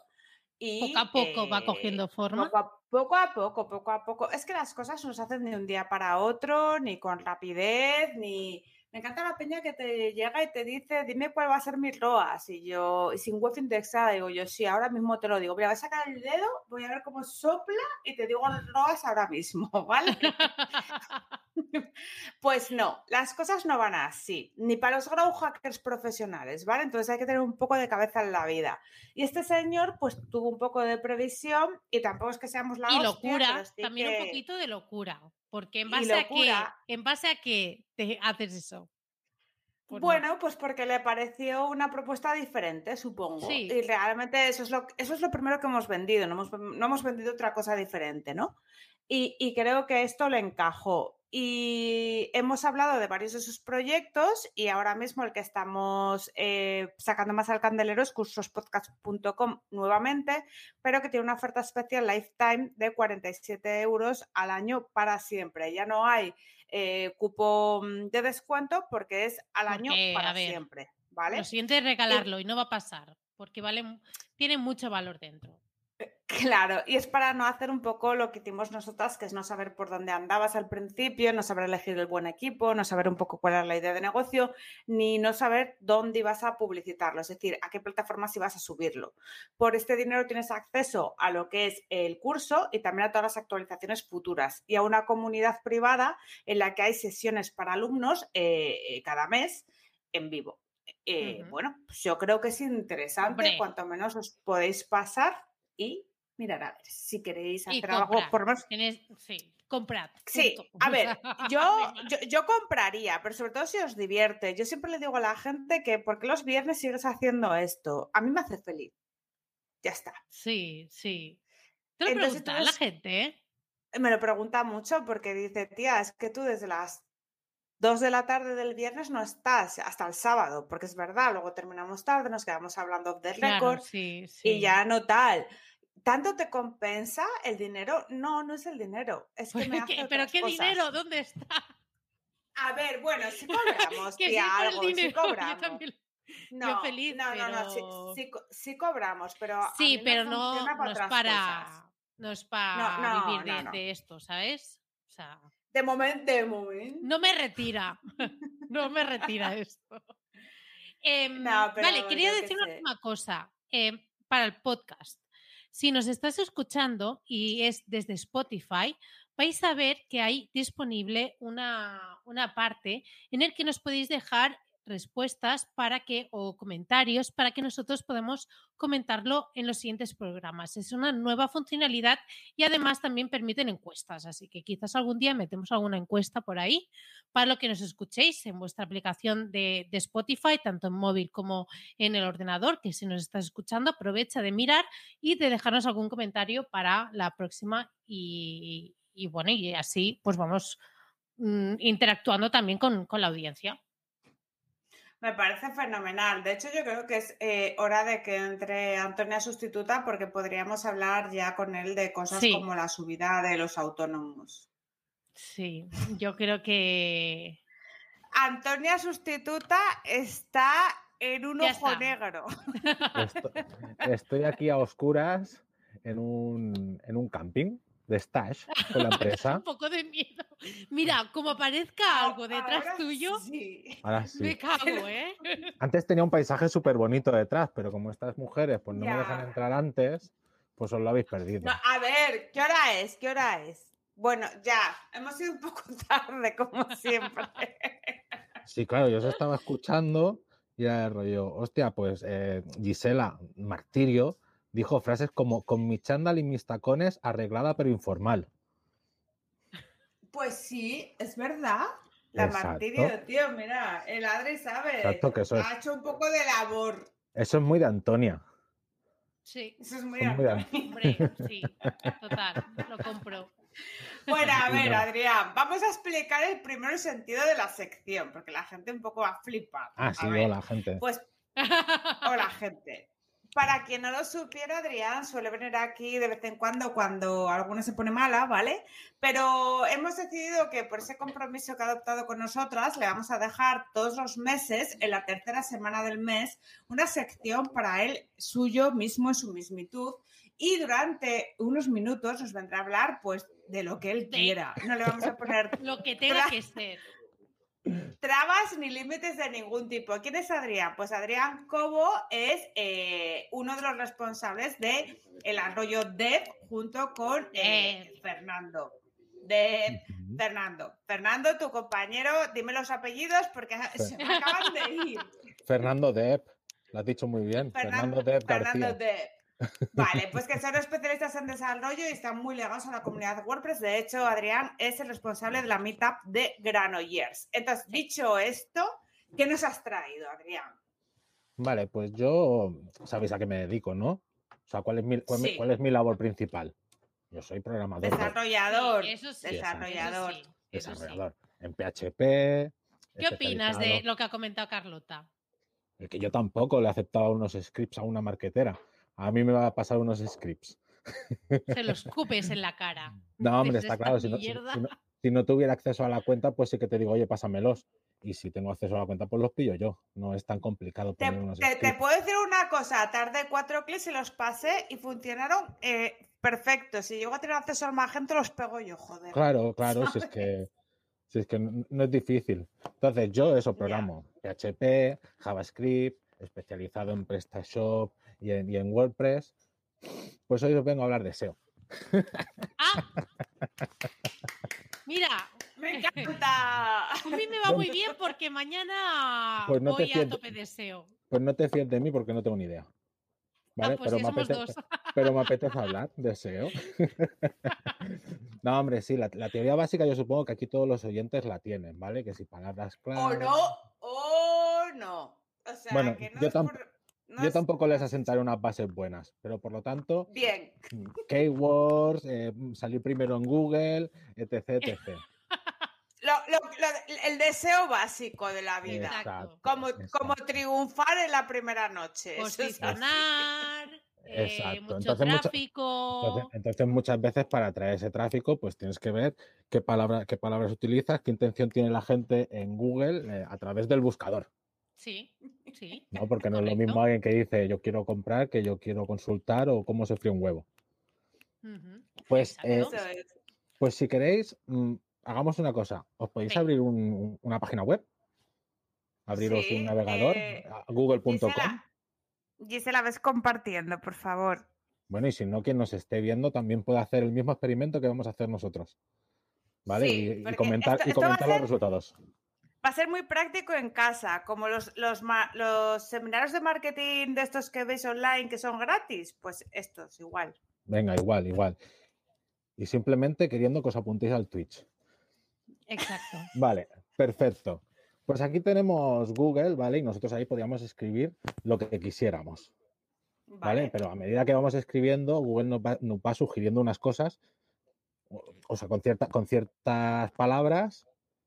Y, poco a poco va cogiendo eh, forma. Poco a, poco a poco, poco a poco. Es que las cosas no se hacen de un día para otro, ni con rapidez, ni, me encanta la peña que te llega y te dice, dime cuál va a ser mi ROAS. Y yo, y sin web indexada, digo yo, sí, ahora mismo te lo digo. Voy a sacar el dedo, voy a ver cómo sopla y te digo el ROAS ahora mismo, (laughs) ¿vale? (laughs) pues no, las cosas no van así, ni para los grow hackers profesionales, ¿vale? Entonces hay que tener un poco de cabeza en la vida. Y este señor, pues tuvo un poco de previsión y tampoco es que seamos la Y locura, también un poquito de locura. Porque en base, a qué, en base a qué te haces eso. bueno, pues porque le pareció una propuesta diferente, supongo. Y realmente eso es, lo, eso es lo primero que hemos vendido, no hemos, no hemos vendido otra cosa diferente, ¿no? Y, y, creo que esto le encajó. Y hemos hablado de varios de sus proyectos y ahora mismo el que estamos eh, sacando más al candelero es cursospodcast.com nuevamente, pero que tiene una oferta especial lifetime de 47 euros al año para siempre. Ya no hay eh, cupo de descuento porque es al año para siempre. ¿vale? Lo siguiente es regalarlo y no va a pasar porque vale, tiene mucho valor dentro. Claro, y es para no hacer un poco lo que hicimos nosotras, que es no saber por dónde andabas al principio, no saber elegir el buen equipo, no saber un poco cuál era la idea de negocio, ni no saber dónde ibas a publicitarlo, es decir, a qué plataformas ibas a subirlo. Por este dinero tienes acceso a lo que es el curso y también a todas las actualizaciones futuras y a una comunidad privada en la que hay sesiones para alumnos eh, cada mes en vivo. Eh, bueno, pues yo creo que es interesante, cuanto menos os podéis pasar y mirar a ver si queréis hacer algo por más. sí, comprad. Sí, a (laughs) ver, (laughs) yo, yo, compraría, pero sobre todo si os divierte. Yo siempre le digo a la gente que porque los viernes sigues haciendo esto, a mí me hace feliz. Ya está. Sí, sí. ¿Te lo pregunta la gente? ¿eh? Me lo pregunta mucho porque dice, tía, es que tú desde las 2 de la tarde del viernes no estás hasta el sábado, porque es verdad, luego terminamos tarde, nos quedamos hablando de récord y ya no tal. ¿Tanto te compensa el dinero? No, no es el dinero. Es que me hace ¿Pero qué dinero? ¿Dónde está? A ver, bueno, si (laughs) cobramos, tía, algo, si (laughs) cobramos. No, feliz, no, no, no, sí, cobramos, pero. Sí, pero no, no, es para, no es para vivir de, esto, ¿sabes? O sea, de momento, de momento. No me retira, (laughs) no me retira esto. Em, vale, quería decir una última cosa em, para el podcast. Si nos estás escuchando y es desde Spotify, vais a ver que hay disponible una, una parte en el que nos podéis dejar respuestas para que o comentarios para que nosotros podamos comentarlo en los siguientes programas. Es una nueva funcionalidad y además también permiten encuestas, así que quizás algún día metemos alguna encuesta por ahí para lo que nos escuchéis en vuestra aplicación de, Spotify, tanto en móvil como en el ordenador, que si nos estás escuchando aprovecha de mirar y de dejarnos algún comentario para la próxima y, bueno, y así pues vamos mm, interactuando también con la audiencia. Me parece fenomenal. De hecho, yo creo que es eh, hora de que entre Antonia sustituta porque podríamos hablar ya con él de cosas como la subida de los autónomos. Sí, yo creo que... Antonia sustituta está en un ojo negro. Estoy, aquí a oscuras en un, en un camping de stash con la (laughs) empresa. un poco de miedo. Mira, como aparezca algo detrás tuyo, Ahora (laughs) sí. me (laughs) cago, ¿eh? Antes tenía un paisaje súper bonito detrás, pero como estas mujeres pues no me dejan entrar antes, pues os lo habéis perdido. a ver, ¿qué hora es? ¿Qué hora es? Bueno, ya, hemos ido un poco tarde, como siempre. Sí, claro, yo os estaba escuchando y era el rollo, hostia, pues eh, Gisela, martirio, dijo frases como con mi chándal y mis tacones arreglada pero informal. Pues sí, es verdad. La martirio, tío, mira, el Adri sabe. Exacto, que eso ha hecho un poco de labor. Eso es muy de Antonia. Sí. Eso es muy de Antonia. Hombre, (laughs) sí, total, lo compro. Bueno, a ver, Adrián, vamos a explicar el primer sentido de la sección, porque la gente un poco va a flipar. Ah, sí, hola, gente. Pues, (laughs) hola, gente. Para quien no lo supiera, Adrián suele venir aquí de vez en cuando cuando alguna se pone mala, ¿vale? Pero hemos decidido que por ese compromiso que ha adoptado con nosotras, le vamos a dejar todos los meses, en la tercera semana del mes, una sección para él suyo mismo, en su mismitud. Y durante unos minutos nos vendrá a hablar, pues, de lo que él quiera. No le vamos a poner... (laughs) lo que tenga que ser trabas ni límites de ningún tipo. ¿Quién es Adrián? Pues Adrián Cobo es eh, uno de los responsables de el arroyo DEP junto con eh, Fernando. De Fernando. Fernando, tu compañero, dime los apellidos porque (laughs) se me acaban de ir. Fernando Depp, lo has dicho muy bien. Fernando, Depp Fernando Depp. Vale, (laughs) pues que son especialistas en desarrollo y están muy ligados a la comunidad WordPress. De hecho, Adrián es el responsable de la meetup de Granollers. Entonces, dicho esto, ¿Qué nos has traído, Adrián? Vale, pues yo, sabéis a qué me dedico, ¿no? O sea, ¿cuál es mi, cuál, es mi labor principal? Yo soy programador. Desarrollador. eso sí, desarrollador. desarrollador. En PHP. ¿Qué opinas de lo que ha comentado Carlota? El que yo tampoco le he aceptado unos scripts a una marquetera. A mí me va a pasar unos scripts. Se los cupes en la (laughs) cara. No, hombre, está claro. Si no, si no, tuviera acceso a la cuenta, pues sí que te digo, oye, pásamelos y si tengo acceso a la cuenta, pues los pillo yo. No es tan complicado. Te, te, puedo decir una cosa, tardé cuatro clics y los pasé y funcionaron eh, perfecto. Si llego a tener acceso al Magento, los pego yo, joder. Claro, (laughs) claro, si es que, si es que no, es difícil. Entonces, yo eso programo. PHP, JavaScript, especializado en PrestaShop y en, y en WordPress. Pues hoy os vengo a hablar de SEO. Ah. (laughs) Mira, me encanta. A mí me va muy bien porque mañana pues voy a tope de SEO. Pues no te fíes de mí porque no tengo ni idea. Ah, ¿Vale? pues pero, me apetece, pero, me apetece, hablar de SEO. (laughs) no, hombre, sí, la, teoría básica yo supongo que aquí todos los oyentes la tienen, ¿vale? Que si palabras claras. O no, o no. O sea, bueno, que no yo, yo tampoco les asentaré unas bases buenas, pero por lo tanto. Bien. Keywords, eh, salir primero en Google, etc. etc (laughs) el deseo básico de la vida. como, como triunfar en la primera noche. Posicionar. (laughs) Eh, mucho tráfico. entonces, muchas veces para atraer ese tráfico, pues tienes que ver qué, palabra, qué palabras utilizas, qué intención tiene la gente en Google eh, a través del buscador. Sí, sí. ¿no? Porque no es lo mismo alguien que dice yo quiero comprar que yo quiero consultar o cómo se fríe un huevo. Pues, eh, pues si queréis, mm, hagamos una cosa. ¿Os podéis abrir una página web? Abriros un navegador, eh, google.com. la ves compartiendo, por favor. Bueno, y si no, quien nos esté viendo también puede hacer el mismo experimento que vamos a hacer nosotros. ¿Vale? y, comentar, y comentar los resultados. Va a ser muy práctico en casa, como los, los, los seminarios de marketing de estos que veis online que son gratis, pues estos igual. Venga, igual, igual. Y simplemente queriendo que os apuntéis al Twitch. Exacto. (laughs) Vale, perfecto. Pues aquí tenemos Google, ¿vale? Y nosotros ahí podríamos escribir lo que quisiéramos. Vale. Pero a medida que vamos escribiendo, Google nos va, sugiriendo unas cosas, o sea, con, cierta, con ciertas palabras,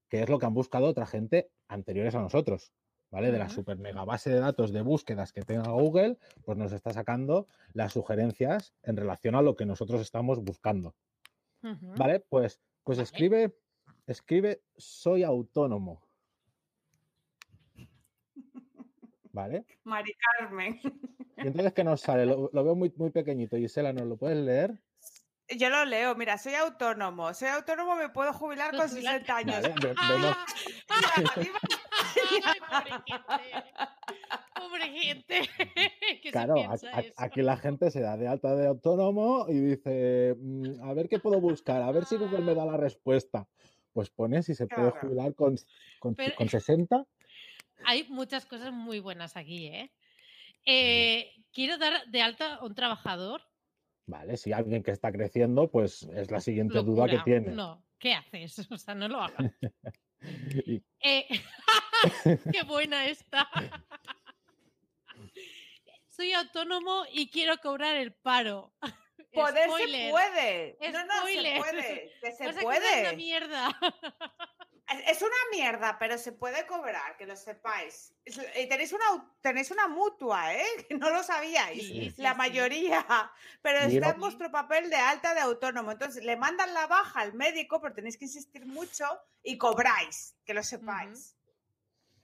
que es lo que han buscado otra gente anteriores a nosotros. ¿Vale? De la super mega base de datos de búsquedas que tenga Google, pues nos está sacando las sugerencias en relación a lo que nosotros estamos buscando. ¿Vale? Pues, pues escribe escribe soy autónomo. ¿Vale? (laughs) Mari Carmen. Y entonces, ¿qué nos sale? Lo, veo muy, muy pequeñito. Gisela, ¿nos lo puedes leer? Yo lo leo, mira, soy autónomo. Soy autónomo, me puedo jubilar con 60 años. (laughs) (laughs) pobre gente. (laughs) claro, aquí la gente se da de alta de autónomo y dice, mm, a ver qué puedo buscar, a ver si Google me da la respuesta pues pones si se puede jubilar con, con, 60. Hay muchas cosas muy buenas aquí, ¿eh? ¿eh? Quiero dar de alta a un trabajador. Vale, si alguien que está creciendo, pues es la siguiente duda que tiene. No, ¿qué haces? (laughs) O sea, no lo hagas. (laughs) Eh, (laughs) ¡Qué buena esta! Soy autónomo y quiero cobrar el paro. Poder se puede. No, no, se puede. Que se puede. es una mierda. (laughs) Es una mierda, pero se puede cobrar, que lo sepáis. Y tenéis una, tenéis una mutua, ¿eh? (laughs) Que no lo sabíais. la mayoría. Pero está en vuestro papel de alta de autónomo. Entonces, le mandan la baja al médico, pero tenéis que insistir mucho y cobráis, que lo sepáis.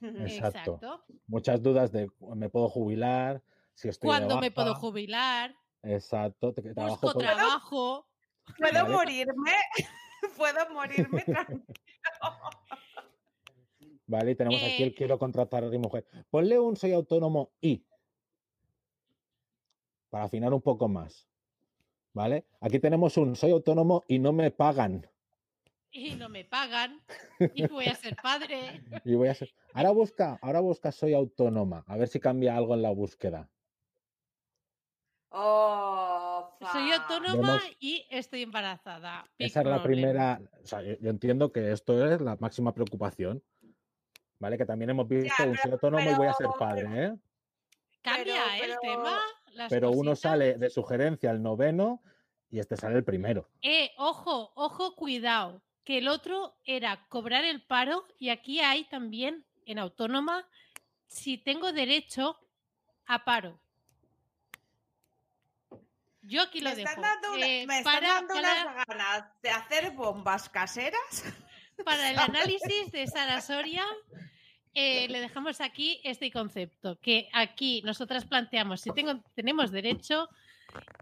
(laughs) Exacto. Muchas dudas de me puedo jubilar, si estoy ¿Cuándo me puedo jubilar? Exacto. Busco trabajo. (laughs) ¿Puedo morirme? ¿Puedo (laughs) morirme tranquilo? Vale, y tenemos aquí el eh. quiero contratar a mi mujer. Ponle un soy autónomo y. Para afinar un poco más. ¿Vale? Aquí tenemos un soy autónomo y no me pagan. Y no me pagan. Y (laughs) voy a ser padre. y voy a ser. Ahora busca, ahora busca soy autónoma. A ver si cambia algo en la búsqueda. Oh, Soy autónoma y estoy embarazada. esa es la primera. O sea, yo, entiendo que esto es la máxima preocupación. ¿vale? Que también hemos visto un ser autónomo y voy a ser padre, ¿eh? Cambia el tema. pero uno sale de sugerencia al noveno y este sale el primero. Eh, ojo, ojo, cuidado, que el otro era cobrar el paro y aquí hay también en autónoma si tengo derecho a paro. Yo aquí lo me dejo. Eh, me están dando unas ganas de hacer bombas caseras. Para el (laughs) análisis de Sara Soria, eh, le dejamos aquí este concepto, que aquí nosotras planteamos si tengo, tenemos derecho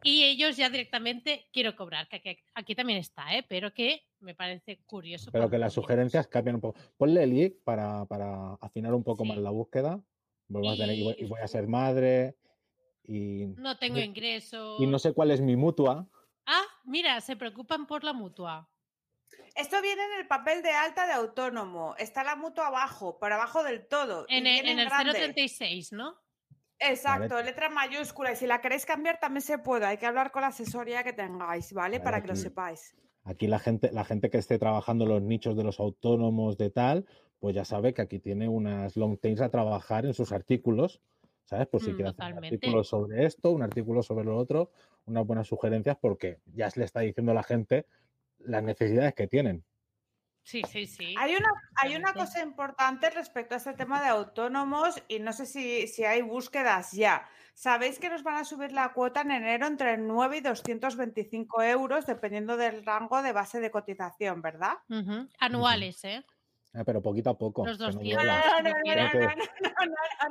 y ellos ya directamente quiero cobrar, que aquí, también está, ¿eh? pero que me parece curioso. Pero que las sugerencias cambian un poco. Ponle el IC para, para afinar un poco más la búsqueda. y voy a ser madre, y no tengo ingresos. Y no sé cuál es mi mutua. Ah, mira, se preocupan por la mutua. Esto viene en el papel de alta de autónomo. Está la mutua abajo, por abajo del todo. En, el, en el 036, ¿no? Exacto, letra mayúscula. Y si la queréis cambiar, también se puede. Hay que hablar con la asesoría que tengáis, ¿vale? Para que lo sepáis. Aquí la gente, la gente que esté trabajando los nichos de los autónomos de tal, pues ya sabe que aquí tiene unas long tails a trabajar en sus artículos ¿sabes? Por si mm, quiere hacer un artículo sobre esto, un artículo sobre lo otro, unas buenas sugerencias porque ya se le está diciendo a la gente las necesidades que tienen. Sí, sí, sí. Hay una, hay una cosa importante respecto a este tema de autónomos y no sé si, si, hay búsquedas ya. Sabéis que nos van a subir la cuota en enero entre 9 y 225 euros, dependiendo del rango de base de cotización, ¿verdad? Anuales, ¿eh? Ah, pero poquito a poco. Los 200. No, no,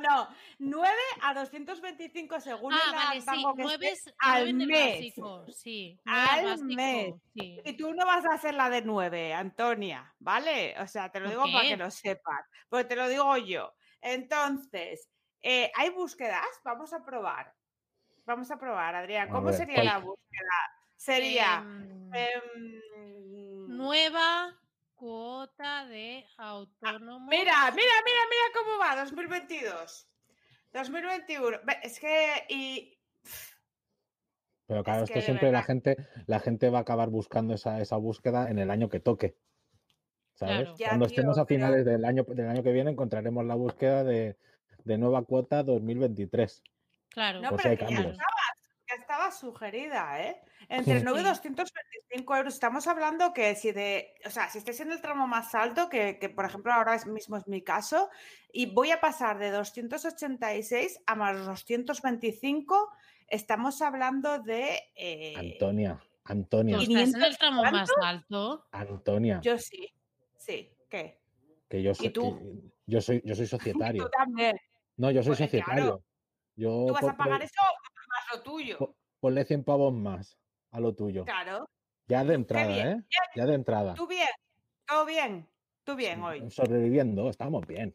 no, no, 9 a 225 según ah, vale, sí, 9 al mes. sí, al mes. Y tú no vas a hacer la de 9, Antonia, ¿vale? O sea, te lo digo para que lo sepas, porque te lo digo yo. Entonces, eh, ¿hay búsquedas? Vamos a probar. Vamos a probar, Adrián. ¿Cómo sería la búsqueda? Sería em, nueva cuota de ah, autónomo. mira, mira, mira, mira cómo va 2022. 2021. Es que y pero claro, es que, siempre la gente, la gente va a acabar buscando esa, esa búsqueda en el año que toque. ¿Sabes? Cuando estemos a finales del, año, del año que viene encontraremos la búsqueda de, de nueva cuota 2023. Claro, no, pero ya, estaba, sugerida, ¿eh? Entre 9 y 225 euros. Estamos hablando que si de, o sea, si estáis en el tramo más alto, que, por ejemplo ahora mismo es mi caso, y voy a pasar de 286 a más 225, estamos hablando de. Eh, Antonia, Antonia. ¿Estás en el tramo más alto? Antonia. Yo sí, sí. ¿Qué? Que yo soy, tú? yo soy, yo soy (laughs) societario. tú también. No, yo soy societario. Yo tú vas a pagar eso lo tuyo. Ponle 100 pavos más a lo tuyo. Claro. Ya de entrada, ¿eh? Ya de entrada. Tú bien, todo bien, tú bien hoy. Sobreviviendo, estamos bien.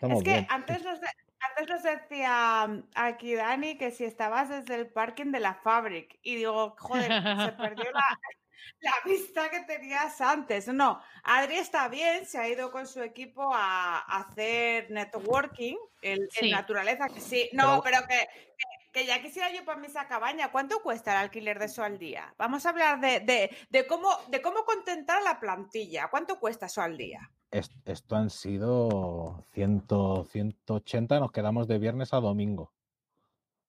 es que Antes, nos antes nos decía mm, aquí Dani que si estabas desde el parking de la Fabric y digo, joder, se perdió la, (laughs) la vista que tenías antes. No, Adri está bien, se ha ido con su equipo a, hacer networking en, naturaleza. Sí, no, pero, que, que ya quisiera yo para esa cabaña. ¿Cuánto cuesta el alquiler de eso al día? Vamos a hablar de, cómo, de cómo contentar la plantilla. ¿Cuánto cuesta eso al día? Esto han sido 100, 180, nos quedamos de viernes a domingo.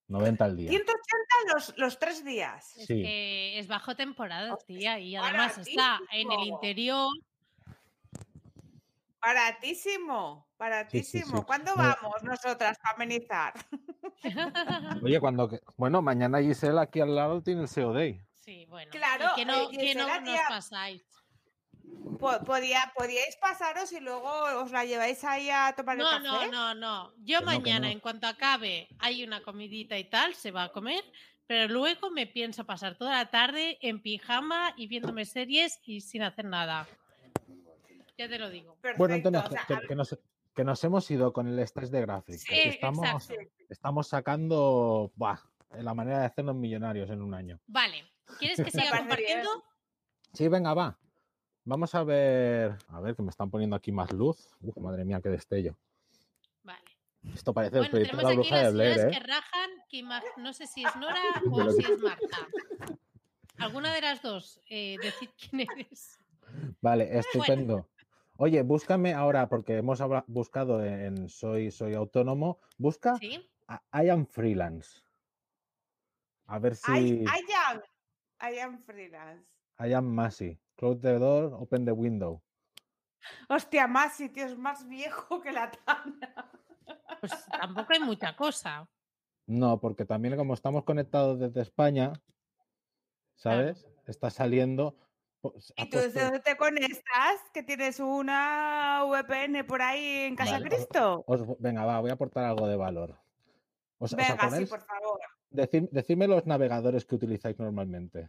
90 al día. 180 los, los tres días. Es que es bajo temporada, tía, y además está en el interior. Baratísimo, baratísimo. ¿Cuándo vamos nosotras para amenizar? (laughs) (laughs) Oye, cuando. Bueno, mañana Gisela aquí al lado tiene el CO Day. Sí, bueno. Claro, que no, que no nos pasáis. Podía, podíais pasaros y luego os la lleváis ahí a tomar no, el café. No, no, no. Yo mañana, en cuanto acabe, hay una comidita y tal, se va a comer, pero luego me pienso pasar toda la tarde en pijama y viéndome series y sin hacer nada. Ya te lo digo. bueno, Antonio, que, nos, hemos ido con el estrés de gráficos. estamos, estamos sacando la manera de hacernos millonarios en un año. Vale. ¿Quieres que (laughs) siga compartiendo? Sí, venga, va. Vamos a ver. A ver, que me están poniendo aquí más luz. Uf, madre mía, qué destello. Vale. Esto parece el proyecto de la bruja de Blair, ¿eh? que rajan, que no sé si es (laughs) Nora o si es Marta. Alguna de las dos, eh, decid (laughs) quién eres. Vale, estupendo. Oye, búscame ahora, porque hemos buscado en Soy, soy Autónomo. Busca ¿Sí? I am freelance. A ver si. I, am, I am freelance. I am Masi. Close the door, open the window. Hostia, Masi, tío, es más viejo que la Tana. Pues tampoco hay mucha cosa. No, porque también como estamos conectados desde España, ¿sabes? Está saliendo. Pues, ¿Y tú desde dónde te conectas? ¿Que tienes una VPN por ahí en Casa Cristo? venga, va, voy a aportar algo de valor. venga, sí, por favor. decidme los navegadores que utilizáis normalmente.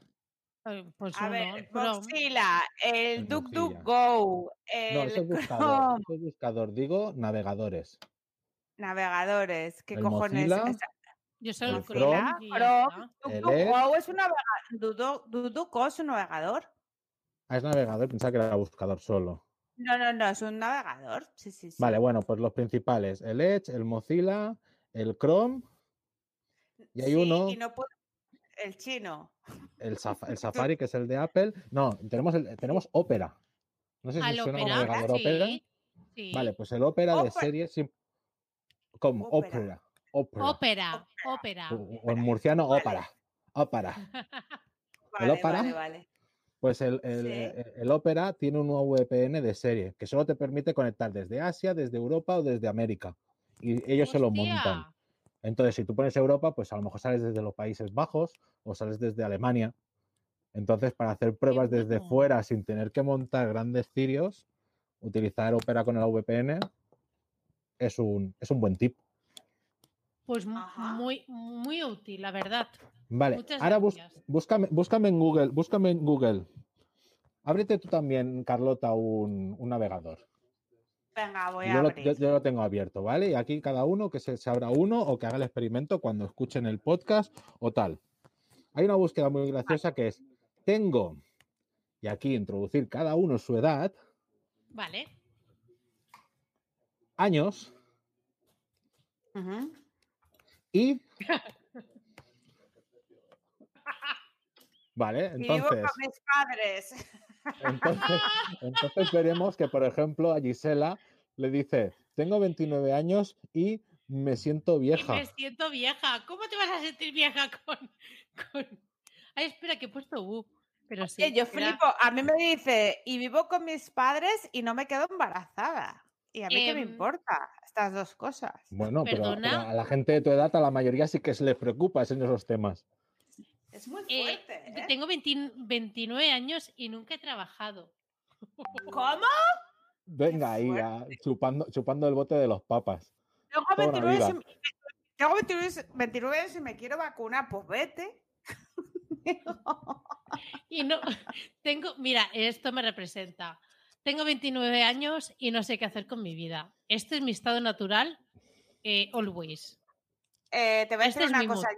Pues a ver, Mozilla, el DuckDuckGo, el no, ese buscador, ese buscador, digo navegadores. Navegadores, ¿qué cojones? Yo soy el Chrome. Chrome. DuckDuckGo es un navegador. DuckDuckGo es un navegador. Ah, es navegador, pensaba que era buscador solo. No, no, no, es un navegador. Sí, sí, sí. Vale, bueno, pues los principales, el Edge, el Mozilla, el Chrome. Y hay uno. Y no puedo... El chino. El, (laughs) Safari, que es el de Apple. No, tenemos, el, tenemos Opera. No sé si suena como navegador Opera. Sí. Vale, pues el Opera, de serie. Como Opera. Opera. Opera. O en murciano, Opera. Opera. (laughs) el Opera. Vale, vale. Pues el, el, Opera tiene un VPN de serie que solo te permite conectar desde Asia, desde Europa o desde América. Y ellos se lo montan. Entonces, si tú pones Europa, pues a lo mejor sales desde los Países Bajos o sales desde Alemania. Entonces, para hacer pruebas desde fuera sin tener que montar grandes cirios, utilizar Opera con el VPN es un, es un buen tip. Pues muy, muy útil, la verdad. Vale, ahora búscame, búscame en Google, búscame en Google. Ábrete tú también, Carlota, un, navegador. Venga, voy a abrir. Lo, yo, lo tengo abierto, ¿vale? Y aquí cada uno que se, abra uno o que haga el experimento cuando escuchen el podcast o tal. Hay una búsqueda muy graciosa que es tengo, y aquí introducir cada uno su edad. Vale. Años. Y. Vale, (laughs) entonces. mis padres. (laughs) Entonces, veremos que, por ejemplo, a Gisela le dice: Tengo 29 años y me siento vieja. me siento vieja. ¿Cómo te vas a sentir vieja (laughs) con.? Ay, espera, que he puesto U. Pero sí. yo flipo. A mí me dice: Y vivo con mis padres y no me quedo embarazada. ¿Y a mí qué me em, importa estas dos cosas? Bueno, pero a la gente de tu edad, a la mayoría sí que se les preocupa esos temas. Es muy eh, fuerte. ¿eh? Tengo 29 años y nunca he trabajado. ¿Cómo? Venga ahí, chupando, chupando el bote de los papas. Tengo 29, tengo 29, años y me quiero vacunar, pues vete. y no, (laughs) tengo, mira, esto me representa. Tengo 29 años y no sé qué hacer con mi vida. Este es mi estado natural, eh, always. Eh, te voy a este decir una cosa,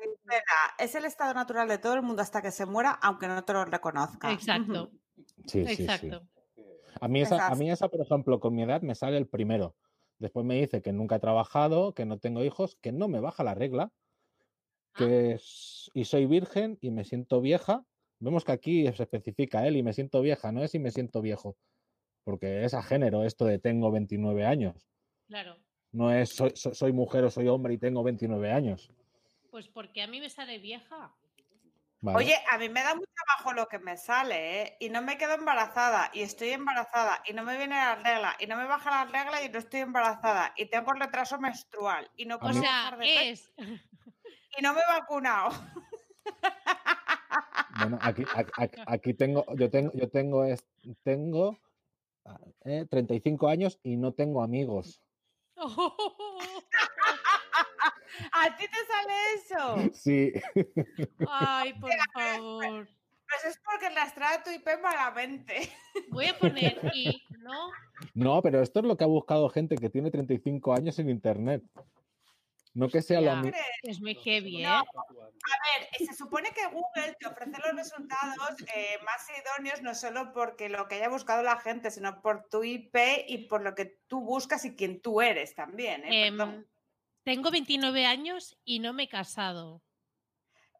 Es el estado natural de todo el mundo hasta que se muera, aunque no te lo reconozca. Exacto. Sí, Exacto. A, mí esa, a mí esa, por ejemplo, con mi edad me sale el primero. Después me dice que nunca he trabajado, que no tengo hijos, que no me baja la regla, que ah. y soy virgen y me siento vieja. Vemos que aquí se especifica él y me siento vieja, no es y me siento viejo porque es a género esto de tengo 29 años. Claro. No es soy, mujer o soy hombre y tengo 29 años. Pues porque a mí me sale vieja. Oye, a mí me da mucho bajo lo que me sale, ¿eh? Y no me quedo embarazada, y estoy embarazada, y no me viene la regla, y no me baja la regla, y no estoy embarazada, y tengo retraso menstrual, y no puedo o sea, es... (laughs) y no me he vacunado. Bueno, aquí, (laughs) aquí, tengo, yo tengo, yo tengo, tengo 35 eh, años y no tengo amigos. (laughs) ¿A ti te sale eso? Sí. Ay, (laughs) por favor. Pues es porque las trato IP malamente. Voy a poner y no. No, pero esto es lo que ha buscado gente que tiene 35 años en internet. No que sea lo mismo. Es muy heavy, ¿eh? a ver, se supone que Google te ofrece los resultados eh, más idóneos no solo porque lo que haya buscado la gente, sino por tu IP y por lo que tú buscas y quién tú eres también. ¿eh? Em, tengo 29 años y no me he casado.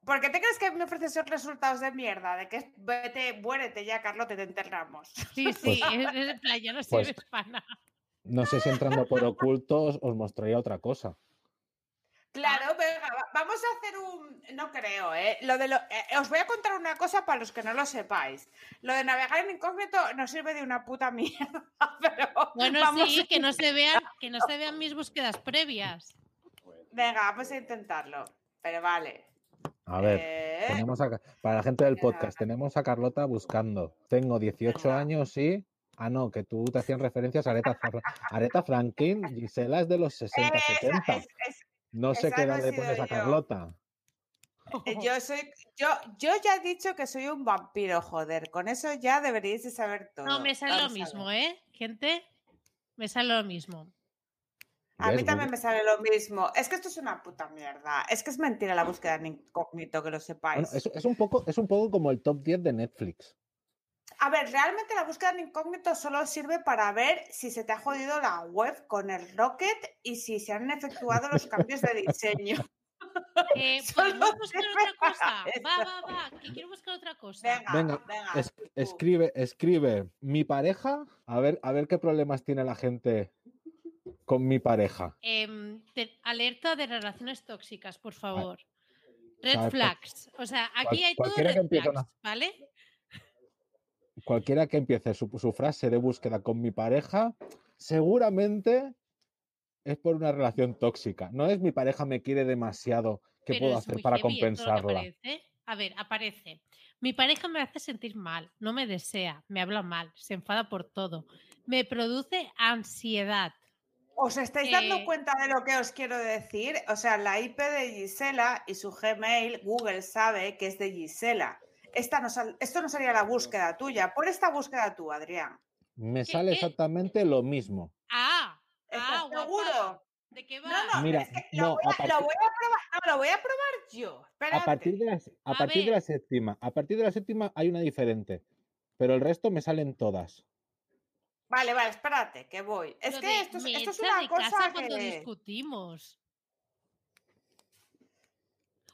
¿Por qué te crees que me ofreces esos resultados de mierda? De que vete, muérete ya, Carlote, te enterramos. Sí, (laughs) sí, pues, es, plan, ya no pues sirves para nada. No sé si entrando por ocultos os mostraría otra cosa. Claro, venga, vamos a hacer un. No creo, ¿eh? Lo de lo... Eh, os voy a contar una cosa para los que no lo sepáis. Lo de navegar en incógnito no sirve de una puta (laughs) mierda. Pero bueno, sí, que no se vean, que no se vean mis búsquedas previas. Venga, vamos a intentarlo. Pero vale. A ver, eh, para la gente del podcast, tenemos a Carlota buscando. Tengo 18 años y. Ah, no, que tú te hacían referencias a Aretha, Aretha Franklin. Gisela es de los 60, 70. No sé qué edad le pones a Carlota. Eh, (laughs) yo soy, yo, yo ya he dicho que soy un vampiro, joder. Con eso ya deberíais de saber todo. No, me sale lo mismo, ¿eh? Gente, me sale lo mismo. A mí también me sale lo mismo. Es que esto es una puta mierda. Es que es mentira la búsqueda en incógnito, que lo sepáis. es, un poco, es un poco como el top 10 de Netflix. A ver, realmente la búsqueda en incógnito solo sirve para ver si se te ha jodido la web con el Rocket y si se han efectuado los cambios de diseño. (laughs) Eh, ¿Podemos buscar otra cosa? Va, va, va, que quiero buscar otra cosa. Venga, venga, escribe, escribe mi pareja, a ver, a ver qué problemas tiene la gente con mi pareja. Em, alerta de relaciones tóxicas, por favor. Red flags. O sea, aquí hay todo red flags, ¿vale? Cualquiera que empiece su, frase de búsqueda con mi pareja, seguramente es por una relación tóxica. No es mi pareja me quiere demasiado, ¿qué puedo hacer para compensarla? A ver, aparece. Mi pareja me hace sentir mal, no me desea, me habla mal, se enfada por todo, me produce ansiedad, ¿Os estáis dando eh cuenta de lo que os quiero decir? O sea, la IP de Gisela y su Gmail, Google sabe que es de Gisela. Esta no esto no sería la búsqueda tuya. Por esta búsqueda tú, Adrián. Me sale exactamente lo mismo. Ah, ah seguro? ¿De qué va? No, no, Mira, lo, voy a, probar. No, lo voy a probar yo. A partir, de la, a partir de la séptima, a partir de la séptima hay una diferente, pero el resto me salen todas. Vale, vale, espérate, que voy. Es que esto, esto, es una cosa cuando discutimos.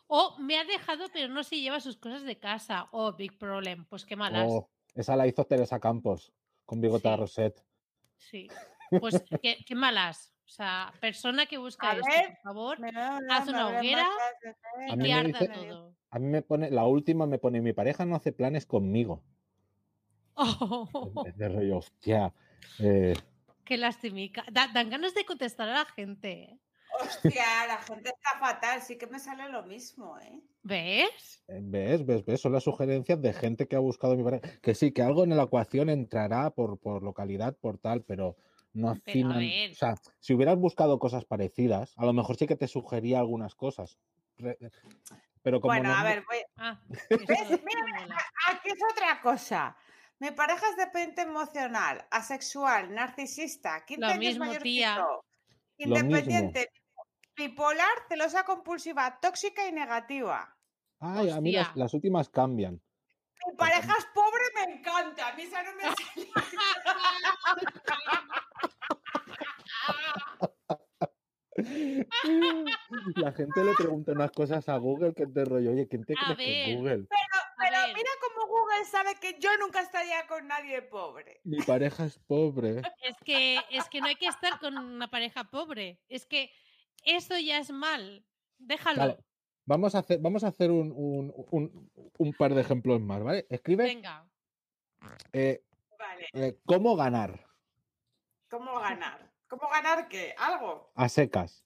O me ha dejado, pero no se lleva sus cosas de casa. Oh, big problem. Pues qué malas. Oh, esa la hizo Teresa Campos con Bigota sí. Rosette. Sí. Pues (laughs) qué, qué, malas. O sea, persona que busca esto, por favor, haz una hoguera y que arda todo. A mí me pone, la última me pone, mi pareja no hace planes conmigo. (laughs) Oh. De rollo, hostia, eh, Qué lastimica. dan ganas de contestar a la gente. ¿Eh? Hostia, (laughs) la gente está fatal, sí que me sale lo mismo, ¿eh? ¿Ves? Eh, ¿Ves? ¿Ves? ¿Ves? Son las sugerencias de gente que ha buscado mi pareja. Que sí, que algo en la ecuación entrará por, por localidad, por tal, pero no afinan. O sea, si hubieras buscado cosas parecidas, a lo mejor sí que te sugería algunas cosas. Pero como bueno, a ver, voy... (laughs) Ah, mira, aquí es otra cosa. Mi pareja es dependiente emocional, asexual, narcisista, 15 Lo mismo, mayor tía. independiente, bipolar, celosa compulsiva, tóxica y negativa. Ay, a mí las, últimas cambian. Mi pareja es pobre, me encanta. A mí esa no me (laughs) (laughs) La gente le pregunta unas cosas a Google que te rollo, oye, ¿quién te crees que es Google? Pero, mira cómo Google sabe que yo nunca estaría con nadie pobre. Mi pareja es pobre. Es que, es que no hay que estar con una pareja pobre. Es que eso ya es mal. Déjalo. Vamos a hacer, vamos a hacer un, un, un, par de ejemplos más, ¿vale? Escribe. Venga. Eh, vale. Eh, ¿Cómo ganar? ¿Cómo ganar? ¿Cómo ganar qué? ¿Algo? A secas.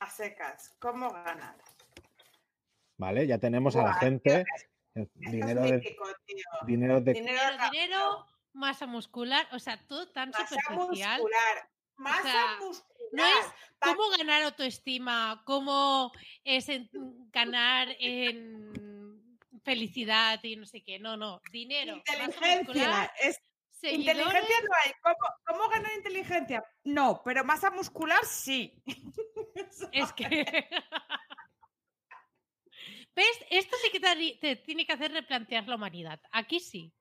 A secas. ¿Cómo ganar? Vale, ya tenemos a la gente. dinero, de, dinero de. Dinero, masa muscular, o sea, todo tan masa superficial. Muscular. Masa muscular. No es cómo ganar autoestima, cómo es ganar en felicidad y no sé qué. No, no. Dinero. Inteligencia. Es Inteligencia no hay. ¿Cómo, ganar inteligencia? No, pero masa muscular sí. (laughs) Es que. (laughs) ¿Ves? Esto sí que te, tiene que hacer replantear la humanidad. Aquí sí.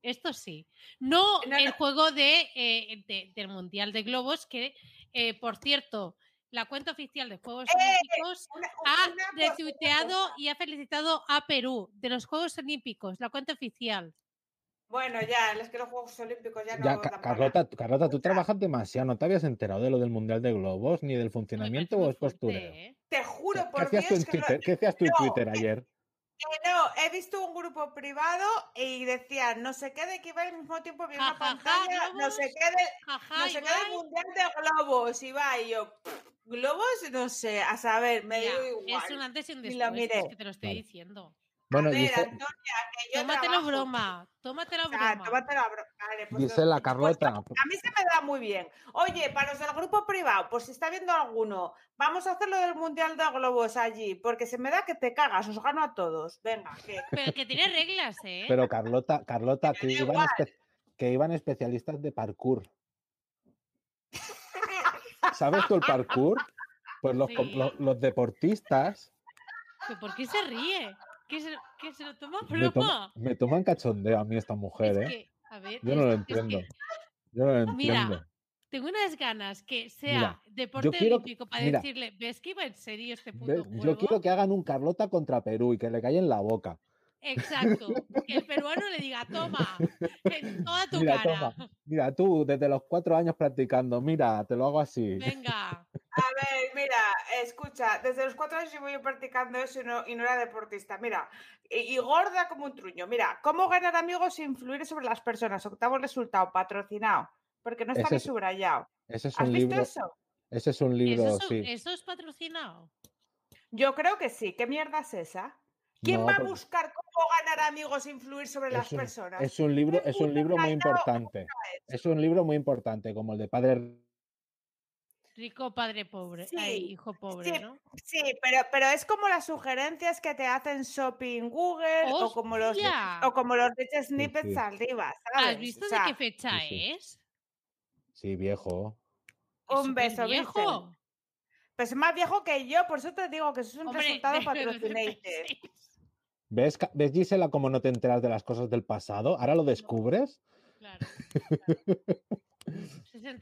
Esto sí. No, el juego de, eh, del Mundial de Globos, que, eh, por cierto, la cuenta oficial de Juegos Olímpicos, ha retuiteado y ha felicitado a Perú de los Juegos Olímpicos, la cuenta oficial. Bueno, ya, es que los Juegos Olímpicos ya no. Ya, Carlota, Carlota, tú trabajas demasiado, no te habías enterado de lo del Mundial de Globos ni del funcionamiento o es postureo. ¿eh? Te juro, por ¿Qué hacías tú en ¿Qué hacías tú en Twitter ayer? No, he visto un grupo privado y decía no sé qué de que iba al mismo tiempo vi una pantalla, no sé qué de, no sé qué del mundial de globos, y va y yo, globos, no sé, a saber, me dio igual. Es un antes y un después, es que te lo estoy diciendo. Bueno, ver, Antonia, que yo tómatelo broma, tómatelo broma. Ah, broma. Vale, pues Dice la Carlota. a mí se me da muy bien. Oye, para los del grupo privado, por si está viendo alguno, vamos a hacer lo del Mundial de Globos allí, porque se me da que te cagas, os gano a todos. Venga, que... Pero que tiene reglas, ¿eh? Pero Carlota, Carlota, que iban, que iban especialistas de parkour. ¿Sabes tú el parkour? Pues los, los, los deportistas. ¿Por qué se ríe? ¿Qué se, se lo toma broma? Me, toman cachondeo a mí esta mujer, ¿eh? Yo no lo entiendo. Yo no lo entiendo. Mira, tengo unas ganas que sea deporte olímpico para decirle, ¿ves que iba en serio este puto juego? Yo quiero que hagan un Carlota contra Perú y que le caiga en la boca. Exacto. Que el peruano le diga, toma, en toda (laughs) tu mira, cara. Mira, tú desde los cuatro años practicando, mira, te lo hago así. Venga. A ver, mira, escucha, desde los cuatro años llevo yo practicando eso y no, y no era deportista. Mira, y, gorda como un truño. Mira, ¿cómo ganar amigos e influir sobre las personas? Octavo resultado, patrocinado. Porque no está subrayado. Ese es ¿Has un visto libro, eso? Ese es un libro, ¿Eso, sí. ¿Eso es patrocinado? Yo creo que sí. ¿Qué mierda es esa? ¿Quién va a buscar cómo ganar amigos e influir sobre las personas? Es un libro, es un libro muy importante. Es un libro muy importante, como el de Padre Rico, padre pobre, hijo pobre, sí, ¿no? Sí, pero, pero es como las sugerencias que te hacen Shopping Google o como los o como los snippets arriba, ¿sabes? ¿Has visto de qué fecha es? Sí, viejo. Un beso, viejo. Pues es más viejo que yo, por eso te digo que eso es un resultado (laughs) patrocinado. ¿Ves, ¿Ves, Gisela, cómo no te enteras de las cosas del pasado? ¿Ahora lo descubres? Claro.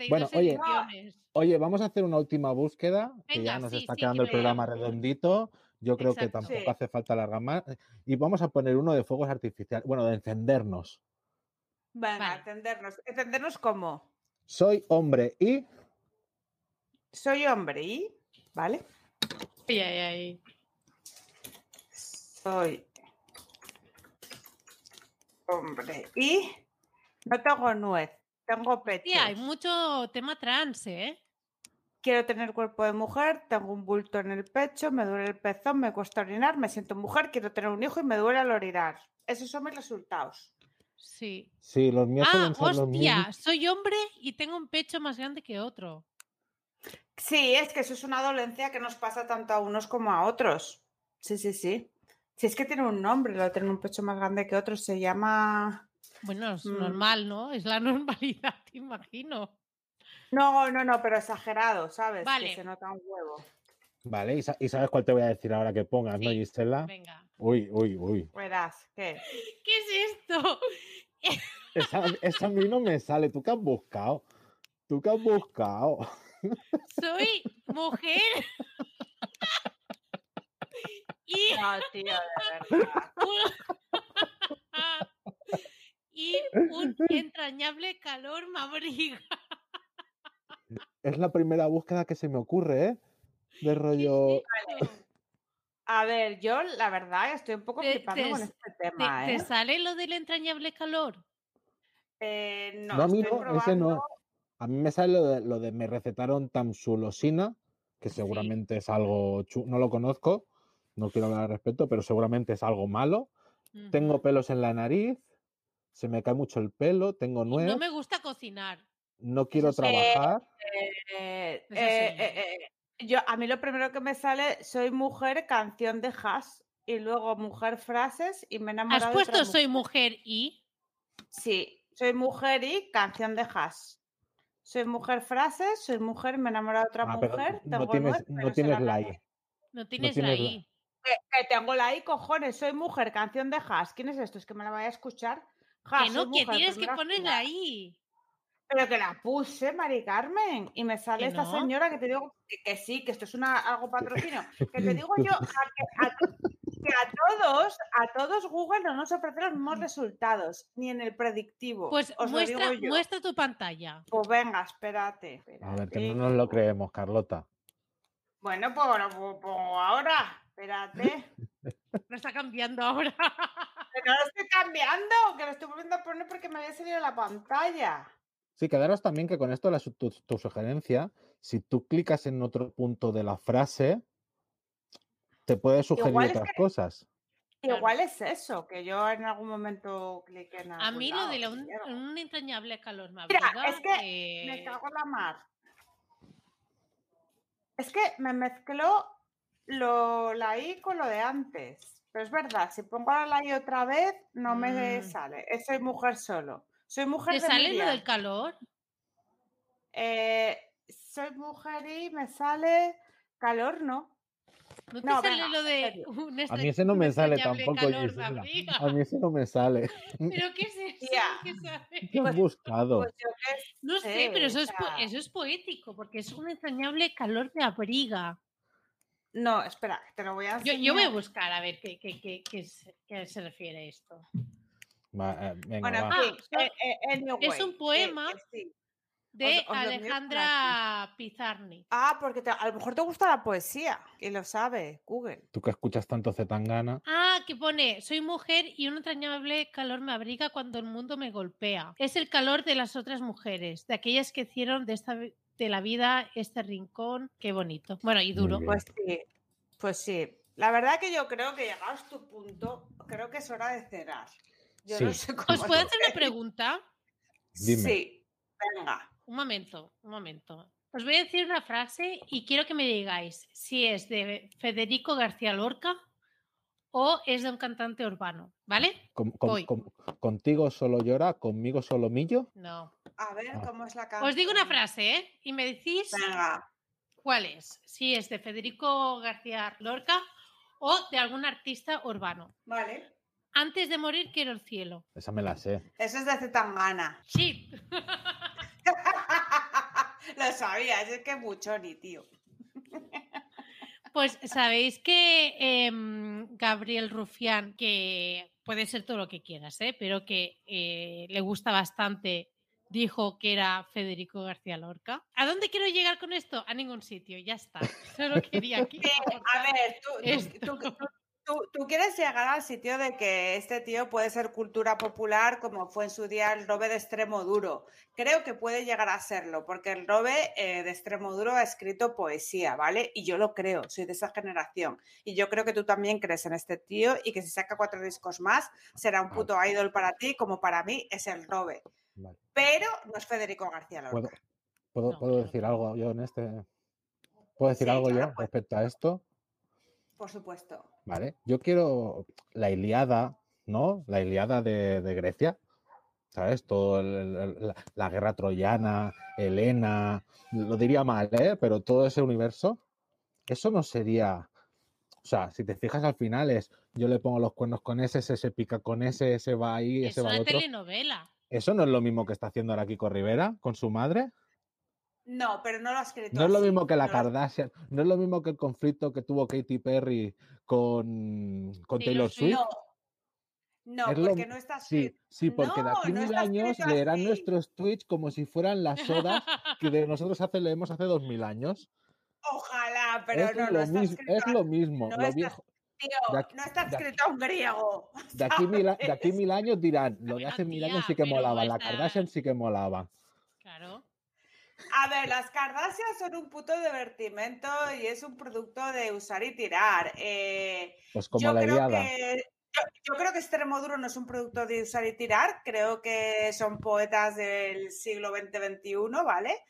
Bueno, oye, oye, vamos a hacer una última búsqueda, que ya nos está quedando el programa redondito. Yo creo que tampoco hace falta alargar más. Y vamos a poner uno de fuegos artificiales, bueno, de encendernos. Venga, encendernos. ¿Encendernos cómo? Soy hombre y. Soy hombre y. ¿Vale? Ay, ay, ay. Soy hombre y. No tengo nuez. Tengo pecho. Sí, hay mucho tema trans, ¿eh? Quiero tener cuerpo de mujer, tengo un bulto en el pecho, me duele el pezón, me cuesta orinar, me siento mujer, quiero tener un hijo y me duele al orinar. Esos son mis resultados. Sí. Sí, los míos ah, hostia, soy hombre y tengo un pecho más grande que otro. Sí, es que eso es una dolencia que nos pasa tanto a unos como a otros. Sí, sí, sí. Si es que tiene un nombre, lo de tener un pecho más grande que otro, se llama bueno, es mm. normal, ¿no? Es la (laughs) normalidad, te imagino. No, no, no, pero exagerado, ¿sabes? Vale. Que se nota un huevo. Vale, ¿y sabes cuál te voy a decir ahora que pongas, no, Gisela? Venga. Uy, uy, uy. Verás, ¿qué? (laughs) ¿Qué es esto? (laughs) Esa, a mí no me sale. ¿Tú qué has buscado? ¿Tú qué has buscado? Soy mujer. y... No, tío, de verdad y un (laughs) entrañable calor me abriga. Es la primera búsqueda que se me ocurre, ¿eh? De rollo. A ver, yo la verdad estoy un poco flipando con este tema. ¿Te, ¿eh? sale lo del entrañable calor? Eh, no, no, a mí no, ese no. A mí me sale lo de, lo de me recetaron tamsulosina, que seguramente es algo. No lo conozco, no quiero hablar al respecto, pero seguramente es algo malo. Tengo pelos en la nariz, se me cae mucho el pelo, tengo nueve. No me gusta cocinar. No quiero trabajar. Eh, eh, eh, yo, a mí lo primero que me sale, soy mujer, canción de Haas, y luego mujer, frases, y me enamoro ¿Has puesto soy mujer y? Sí, soy mujer y canción de Haas. Soy mujer, frases, soy mujer, me enamoro de otra ah, mujer. no tienes, no tienes la I. No tienes, la I. Que, tengo la I, cojones, soy mujer, canción de Haas. ¿Quién es esto? Es que me la voy a escuchar que no, que tienes que ponerla ahí. Pero que la puse, Mari Carmen, y me sale esta señora que te digo que, sí, que esto es una, algo patrocinio. Que te digo yo (laughs) a, que a todos, a todos Google no nos ofrece los mismos resultados, ni en el predictivo. Pues muestra, muestra tu pantalla. Pues venga, espérate, A ver, que no nos lo creemos, Carlota. Bueno, pues, pues, pues ahora, espérate. (laughs) Lo está cambiando ahora. (laughs) Que no lo estoy cambiando, que lo estoy volviendo a poner porque me había salido la pantalla. Sí, quedaros también que con esto la, tu, sugerencia, si tú clicas en otro punto de la frase, te puede sugerir otras cosas. Igual es eso, que yo en algún momento cliqué en A mí lo de un, entrañable calor me Mira, es que me cago en la mar. Es que me mezcló lo, la I con lo de antes. Pero es verdad, si pongo la I otra vez, no me mm. sale. Soy mujer solo. Soy mujer ¿Te sale lo del calor? Eh, soy mujer y me sale calor, ¿no? ¿No te sale lo de A mí ese no me sale tampoco. A mí ese no me sale. ¿Pero qué es eso? ¿Qué, ¿Qué has pues, buscado? Pues no sé, pero eso es, eso es poético, porque es un entrañable calor de abriga. No, espera, te lo voy a yo, yo, voy a buscar a ver qué, qué, qué, qué se refiere esto. Eh, bueno, eh, eh, es un poema de Alejandra Pizarni. Ah, porque a lo mejor te gusta la poesía, y lo sabe Google. Tú que escuchas tanto Zetangana. Ah, que pone, soy mujer y un entrañable calor me abriga cuando el mundo me golpea. Es el calor de las otras mujeres, de aquellas que hicieron de esta de la vida este rincón, qué bonito. Bueno, y duro. Pues sí, pues sí. La verdad que yo creo que llegados a tu punto, creo que es hora de cerrar. ¿Os puedo hacer una pregunta? (laughs) Sí, venga. Un momento, un momento. Os voy a decir una frase y quiero que me digáis si es de Federico García Lorca o es de un cantante urbano, ¿vale? ¿Contigo solo llora? ¿Conmigo solo millo? No. A ver, ah. ¿cómo es la canción? Os digo una frase, ¿eh? Y me decís cuál es. Si es de Federico García Lorca o de algún artista urbano. Vale. Antes de morir quiero el cielo. Esa me la sé. Eso es de Zetangana. Sí. (laughs) Lo sabía, es que ni tío. Pues sabéis que em, Gabriel Rufián, que puede ser todo lo que quieras, ¿eh? pero que eh, le gusta bastante, dijo que era Federico García Lorca. ¿A dónde quiero llegar con esto? A ningún sitio, ya está. (laughs) Solo quería (laughs) aquí. a ver, tú, Tú, quieres llegar al sitio de que este tío puede ser cultura popular como fue en su día el Robe de extremo duro. Creo que puede llegar a serlo, porque el Robe eh, de extremo duro ha escrito poesía, ¿vale? Y yo lo creo, soy de esa generación. Y yo creo que tú también crees en este tío y que si saca cuatro discos más será un puto idol para ti, como para mí es el Robe. Pero no es Federico García Lorca. ¿Puedo, decir algo yo en este? ¿Puedo decir algo yo pues. respecto a esto? Por supuesto. Vale, yo quiero la Iliada, ¿no? La Iliada de, Grecia, ¿sabes? Todo la, guerra troyana, Helena, lo diría mal, ¿eh? Pero todo ese universo, eso no sería... O sea, si te fijas al final es, yo le pongo los cuernos con ese, ese se pica con ese, ese va ahí, ese va otro. Es una telenovela. ¿Eso no es lo mismo que está haciendo ahora Kiko Rivera con su madre? No, pero no lo ha escrito. No es lo mismo que la Kardashian, no es lo mismo que el conflicto que tuvo Katy Perry con, con Taylor Swift. No, porque no está Sí, sí, porque de aquí mil años leerán nuestros tweets como si fueran las sodas que de (laughs) nosotros hace, leemos hace dos mil años. Ojalá, pero no, lo está mismo, Es lo mismo. No, está, tío, no está escrito en griego. (laughs) De aquí, mil, de aquí mil años dirán, lo de hace mil años sí que molaba, la Kardashian sí que molaba. Claro. A ver, las Kardashian son un puto divertimento y es un producto de usar y tirar. Eh, pues como la creo yo, creo que Extremoduro no es un producto de usar y tirar, creo que son poetas del siglo XX-XXI, ¿vale?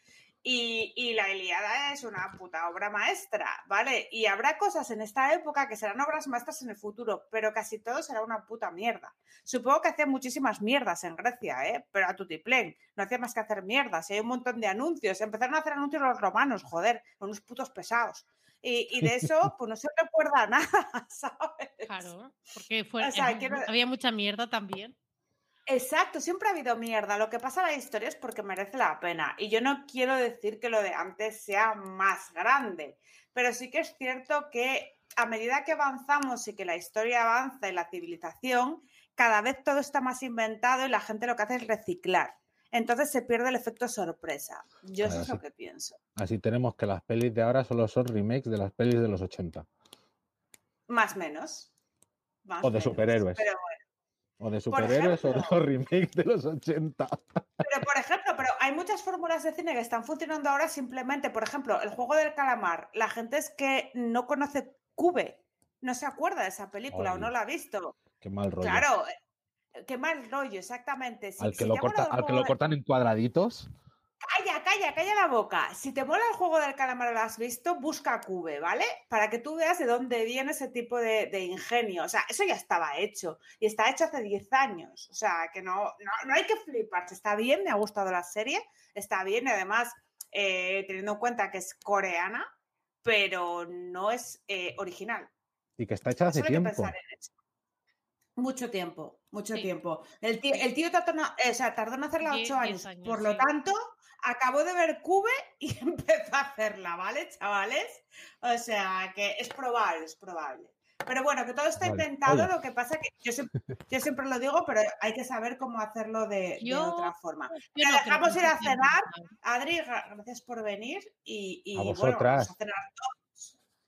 Y, la Ilíada es una puta obra maestra, ¿vale? Y habrá cosas en esta época que serán obras maestras en el futuro, pero casi todo será una puta mierda. Supongo que hacía muchísimas mierdas en Grecia, ¿eh? Pero a tutiplén, no hacía más que hacer mierdas. hay un montón de anuncios. Empezaron a hacer anuncios los romanos, joder, unos putos pesados. Y, de eso, (laughs) pues no se recuerda nada, (laughs) ¿sabes? Claro, porque fue, había mucha mierda también. Exacto, siempre ha habido mierda. Lo que pasa en la historia es porque merece la pena. Y yo no quiero decir que lo de antes sea más grande, pero sí que es cierto que a medida que avanzamos y que la historia avanza y la civilización, cada vez todo está más inventado y la gente lo que hace es reciclar. Entonces se pierde el efecto sorpresa. Yo eso es lo que pienso. Así tenemos que las pelis de ahora solo son remakes de las pelis de los 80. Más o menos. o de superhéroes. O de superhéroes o de los remakes de los 80. Pero, por ejemplo, pero hay muchas fórmulas de cine que están funcionando ahora simplemente, por ejemplo, el juego del calamar. La gente es que no conoce Cube, no se acuerda de esa película o no la ha visto. Qué mal rollo. Claro, qué mal rollo, exactamente. al que, lo, cortan en cuadraditos. Calla, calla, calla la boca. Si te mola el juego del calamar lo has visto, busca Cube, ¿vale? Para que tú veas de dónde viene ese tipo de, ingenio. O sea, eso ya estaba hecho. Y está hecho hace 10 años. O sea, que no, no, hay que fliparse. Está bien, me ha gustado la serie. Está bien, y además, eh, teniendo en cuenta que es coreana, pero no es eh, original. Y que está hecha hace tiempo. Mucho tiempo, mucho tiempo. El tío, el tío tardó, o sea, tardó en hacerla ocho años. Por lo tanto, acabó de ver Cube y (laughs) empezó a hacerla, ¿vale, chavales? O sea, que es probable, es probable. Pero bueno, que todo está inventado, lo que pasa que yo, yo, siempre lo digo, pero hay que saber cómo hacerlo de, otra forma. Te dejamos ir a cenar. Adri, gracias por venir y, y bueno, vamos a cenar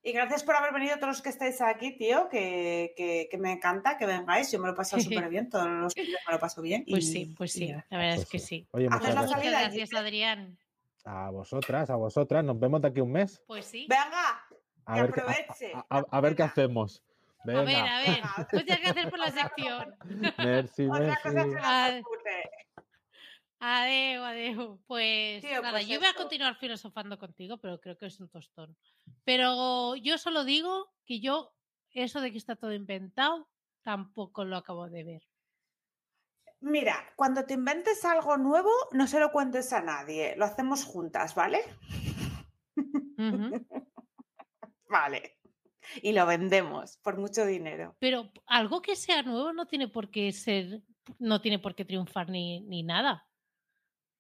y gracias por haber venido todos los que estáis aquí, tío, que, que, me encanta que vengáis. Yo me lo he pasado (laughs) súper bien, todos los que me lo paso bien. Pues sí, pues sí, la verdad es pues que sí. Oye, muchas gracias, Adrián. A vosotras, a vosotras. Nos vemos de aquí un mes. Pues sí. Venga, a que ver, aproveche. A, ver qué hacemos. A ver, a ver. Que hacer por la sección. (laughs) Merci, Otra cosa que Adeu, adeu. Pues nada, pues yo voy a continuar filosofando contigo, pero creo que es un tostón. Pero yo solo digo que yo, eso de que está todo inventado, tampoco lo acabo de ver. Mira, cuando te inventes algo nuevo, no se lo cuentes a nadie, lo hacemos juntas, ¿vale? (laughs) vale. Y lo vendemos por mucho dinero. Pero algo que sea nuevo no tiene por qué ser, no tiene por qué triunfar ni, ni nada.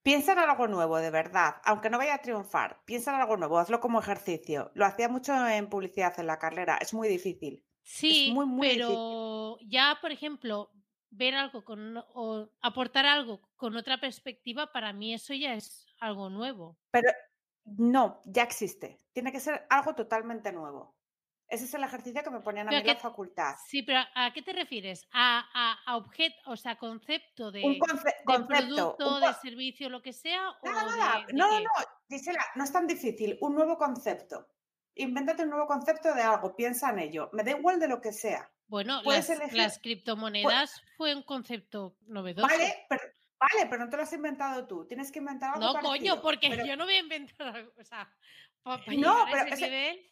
Piensa en algo nuevo, de verdad, aunque no vaya a triunfar. Piensa en algo nuevo, hazlo como ejercicio. Lo hacía mucho en publicidad en la carrera, es muy difícil. Sí, muy, muy pero ya, por ejemplo, ver algo con o aportar algo con otra perspectiva, para mí eso ya es algo nuevo. Pero no, ya existe. Tiene que ser algo totalmente nuevo. Ese es el ejercicio que me ponían a mí en la facultad. Sí, pero ¿a qué te refieres? ¿A, a, objeto, o sea, concepto de, un producto, de servicio, lo que sea? Nada, nada. no, no, Gisela, no es tan difícil. Un nuevo concepto. Invéntate un nuevo concepto de algo, piensa en ello. Me da igual de lo que sea. Bueno, las, criptomonedas fue un concepto novedoso. Vale, pero, vale, pero no te lo has inventado tú. Tienes que inventar algo. No, coño, porque yo no voy a inventar algo. O sea, para, no, pero ese nivel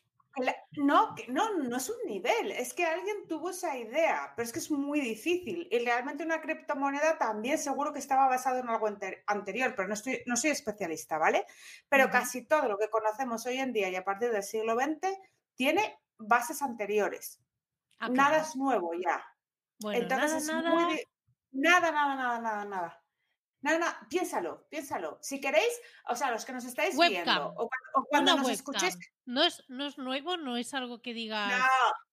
no, no, no es un nivel, es que alguien tuvo esa idea, pero es que es muy difícil. Y realmente una criptomoneda también seguro que estaba basado en algo anterior, pero no, estoy, no soy especialista, ¿vale? Pero casi todo lo que conocemos hoy en día y a partir del siglo XX tiene bases anteriores. Ah, nada es nuevo ya. Entonces nada, es muy... Nada, nada, nada, nada, nada. No, no, piénsalo, piénsalo. Si queréis, o sea, los que nos estáis viendo o, cuando nos escuchéis. No es, no es nuevo, no es algo que diga. No,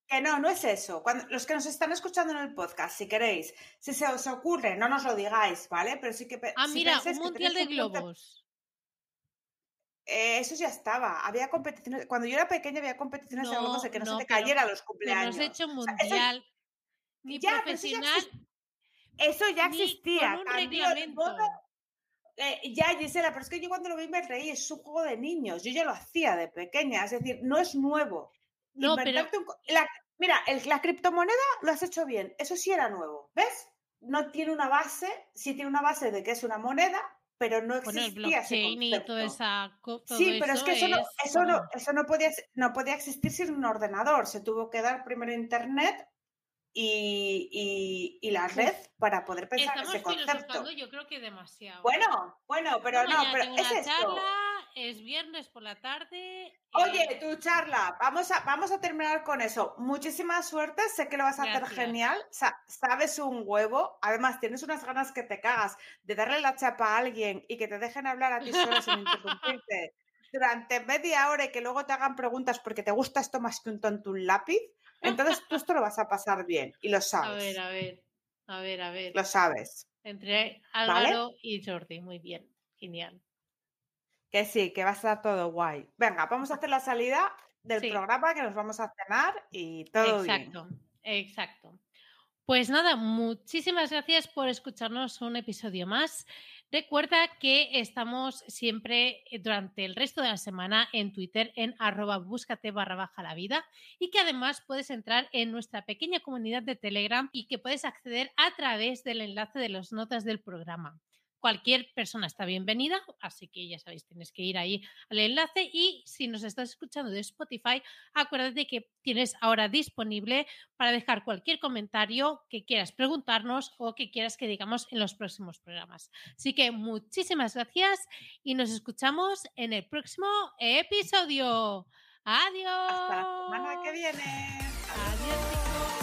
que no, no es eso. Cuando, los que nos están escuchando en el podcast, si queréis, si se os ocurre, no nos lo digáis, ¿vale? Pero sí que. Ah, mira, un mundial de globos. Eh, eso ya estaba. Había competiciones. Cuando yo era pequeña había competiciones de globos de que no, se te cayera los cumpleaños. No has hecho mundial. ni profesional eso ya existía. Eh, ya, Gisela, pero es que yo cuando lo vi me reí, es un juego de niños. Yo ya lo hacía de pequeña, es decir, no es nuevo. No, pero... mira, la criptomoneda lo has hecho bien, eso sí era nuevo, ¿ves? No tiene una base, sí tiene una base de que es una moneda, pero no existía Sí, pero es que eso, no, eso, no, eso no, podía, no podía existir sin un ordenador. Se tuvo que dar primero internet y, y, la red para poder pensar ese concepto. Yo creo que demasiado. Bueno, bueno, pero no, pero es charla, es viernes por la tarde. Oye, eh, tu charla, vamos a, vamos a terminar con eso. Muchísima suerte, sé que lo vas a hacer genial, sabes un huevo, además tienes unas ganas que te cagas de darle la chapa a alguien y que te dejen hablar a ti solo sin interrumpirte (laughs) durante media hora y que luego te hagan preguntas porque te gusta esto más que un tonto un lápiz, entonces tú esto lo vas a pasar bien y lo sabes. A ver, a ver, a ver, a ver. Lo sabes. Entre Álvaro y Jordi, muy bien, genial. Que sí, que va a estar todo guay. Venga, vamos a hacer la salida del programa que nos vamos a cenar y todo exacto, Exacto, Pues nada, muchísimas gracias por escucharnos un episodio más. Recuerda que estamos siempre eh, durante el resto de la semana en Twitter en arroba búscate barra baja la vida y que además puedes entrar en nuestra pequeña comunidad de Telegram y que puedes acceder a través del enlace de las notas del programa cualquier persona está bienvenida, así que ya sabéis, tienes que ir ahí al enlace y si nos estás escuchando de Spotify, acuérdate que tienes ahora disponible para dejar cualquier comentario que quieras preguntarnos o que quieras que digamos en los próximos programas. Así que muchísimas gracias y nos escuchamos en el próximo episodio. Adiós. Hasta la semana que viene. Adiós.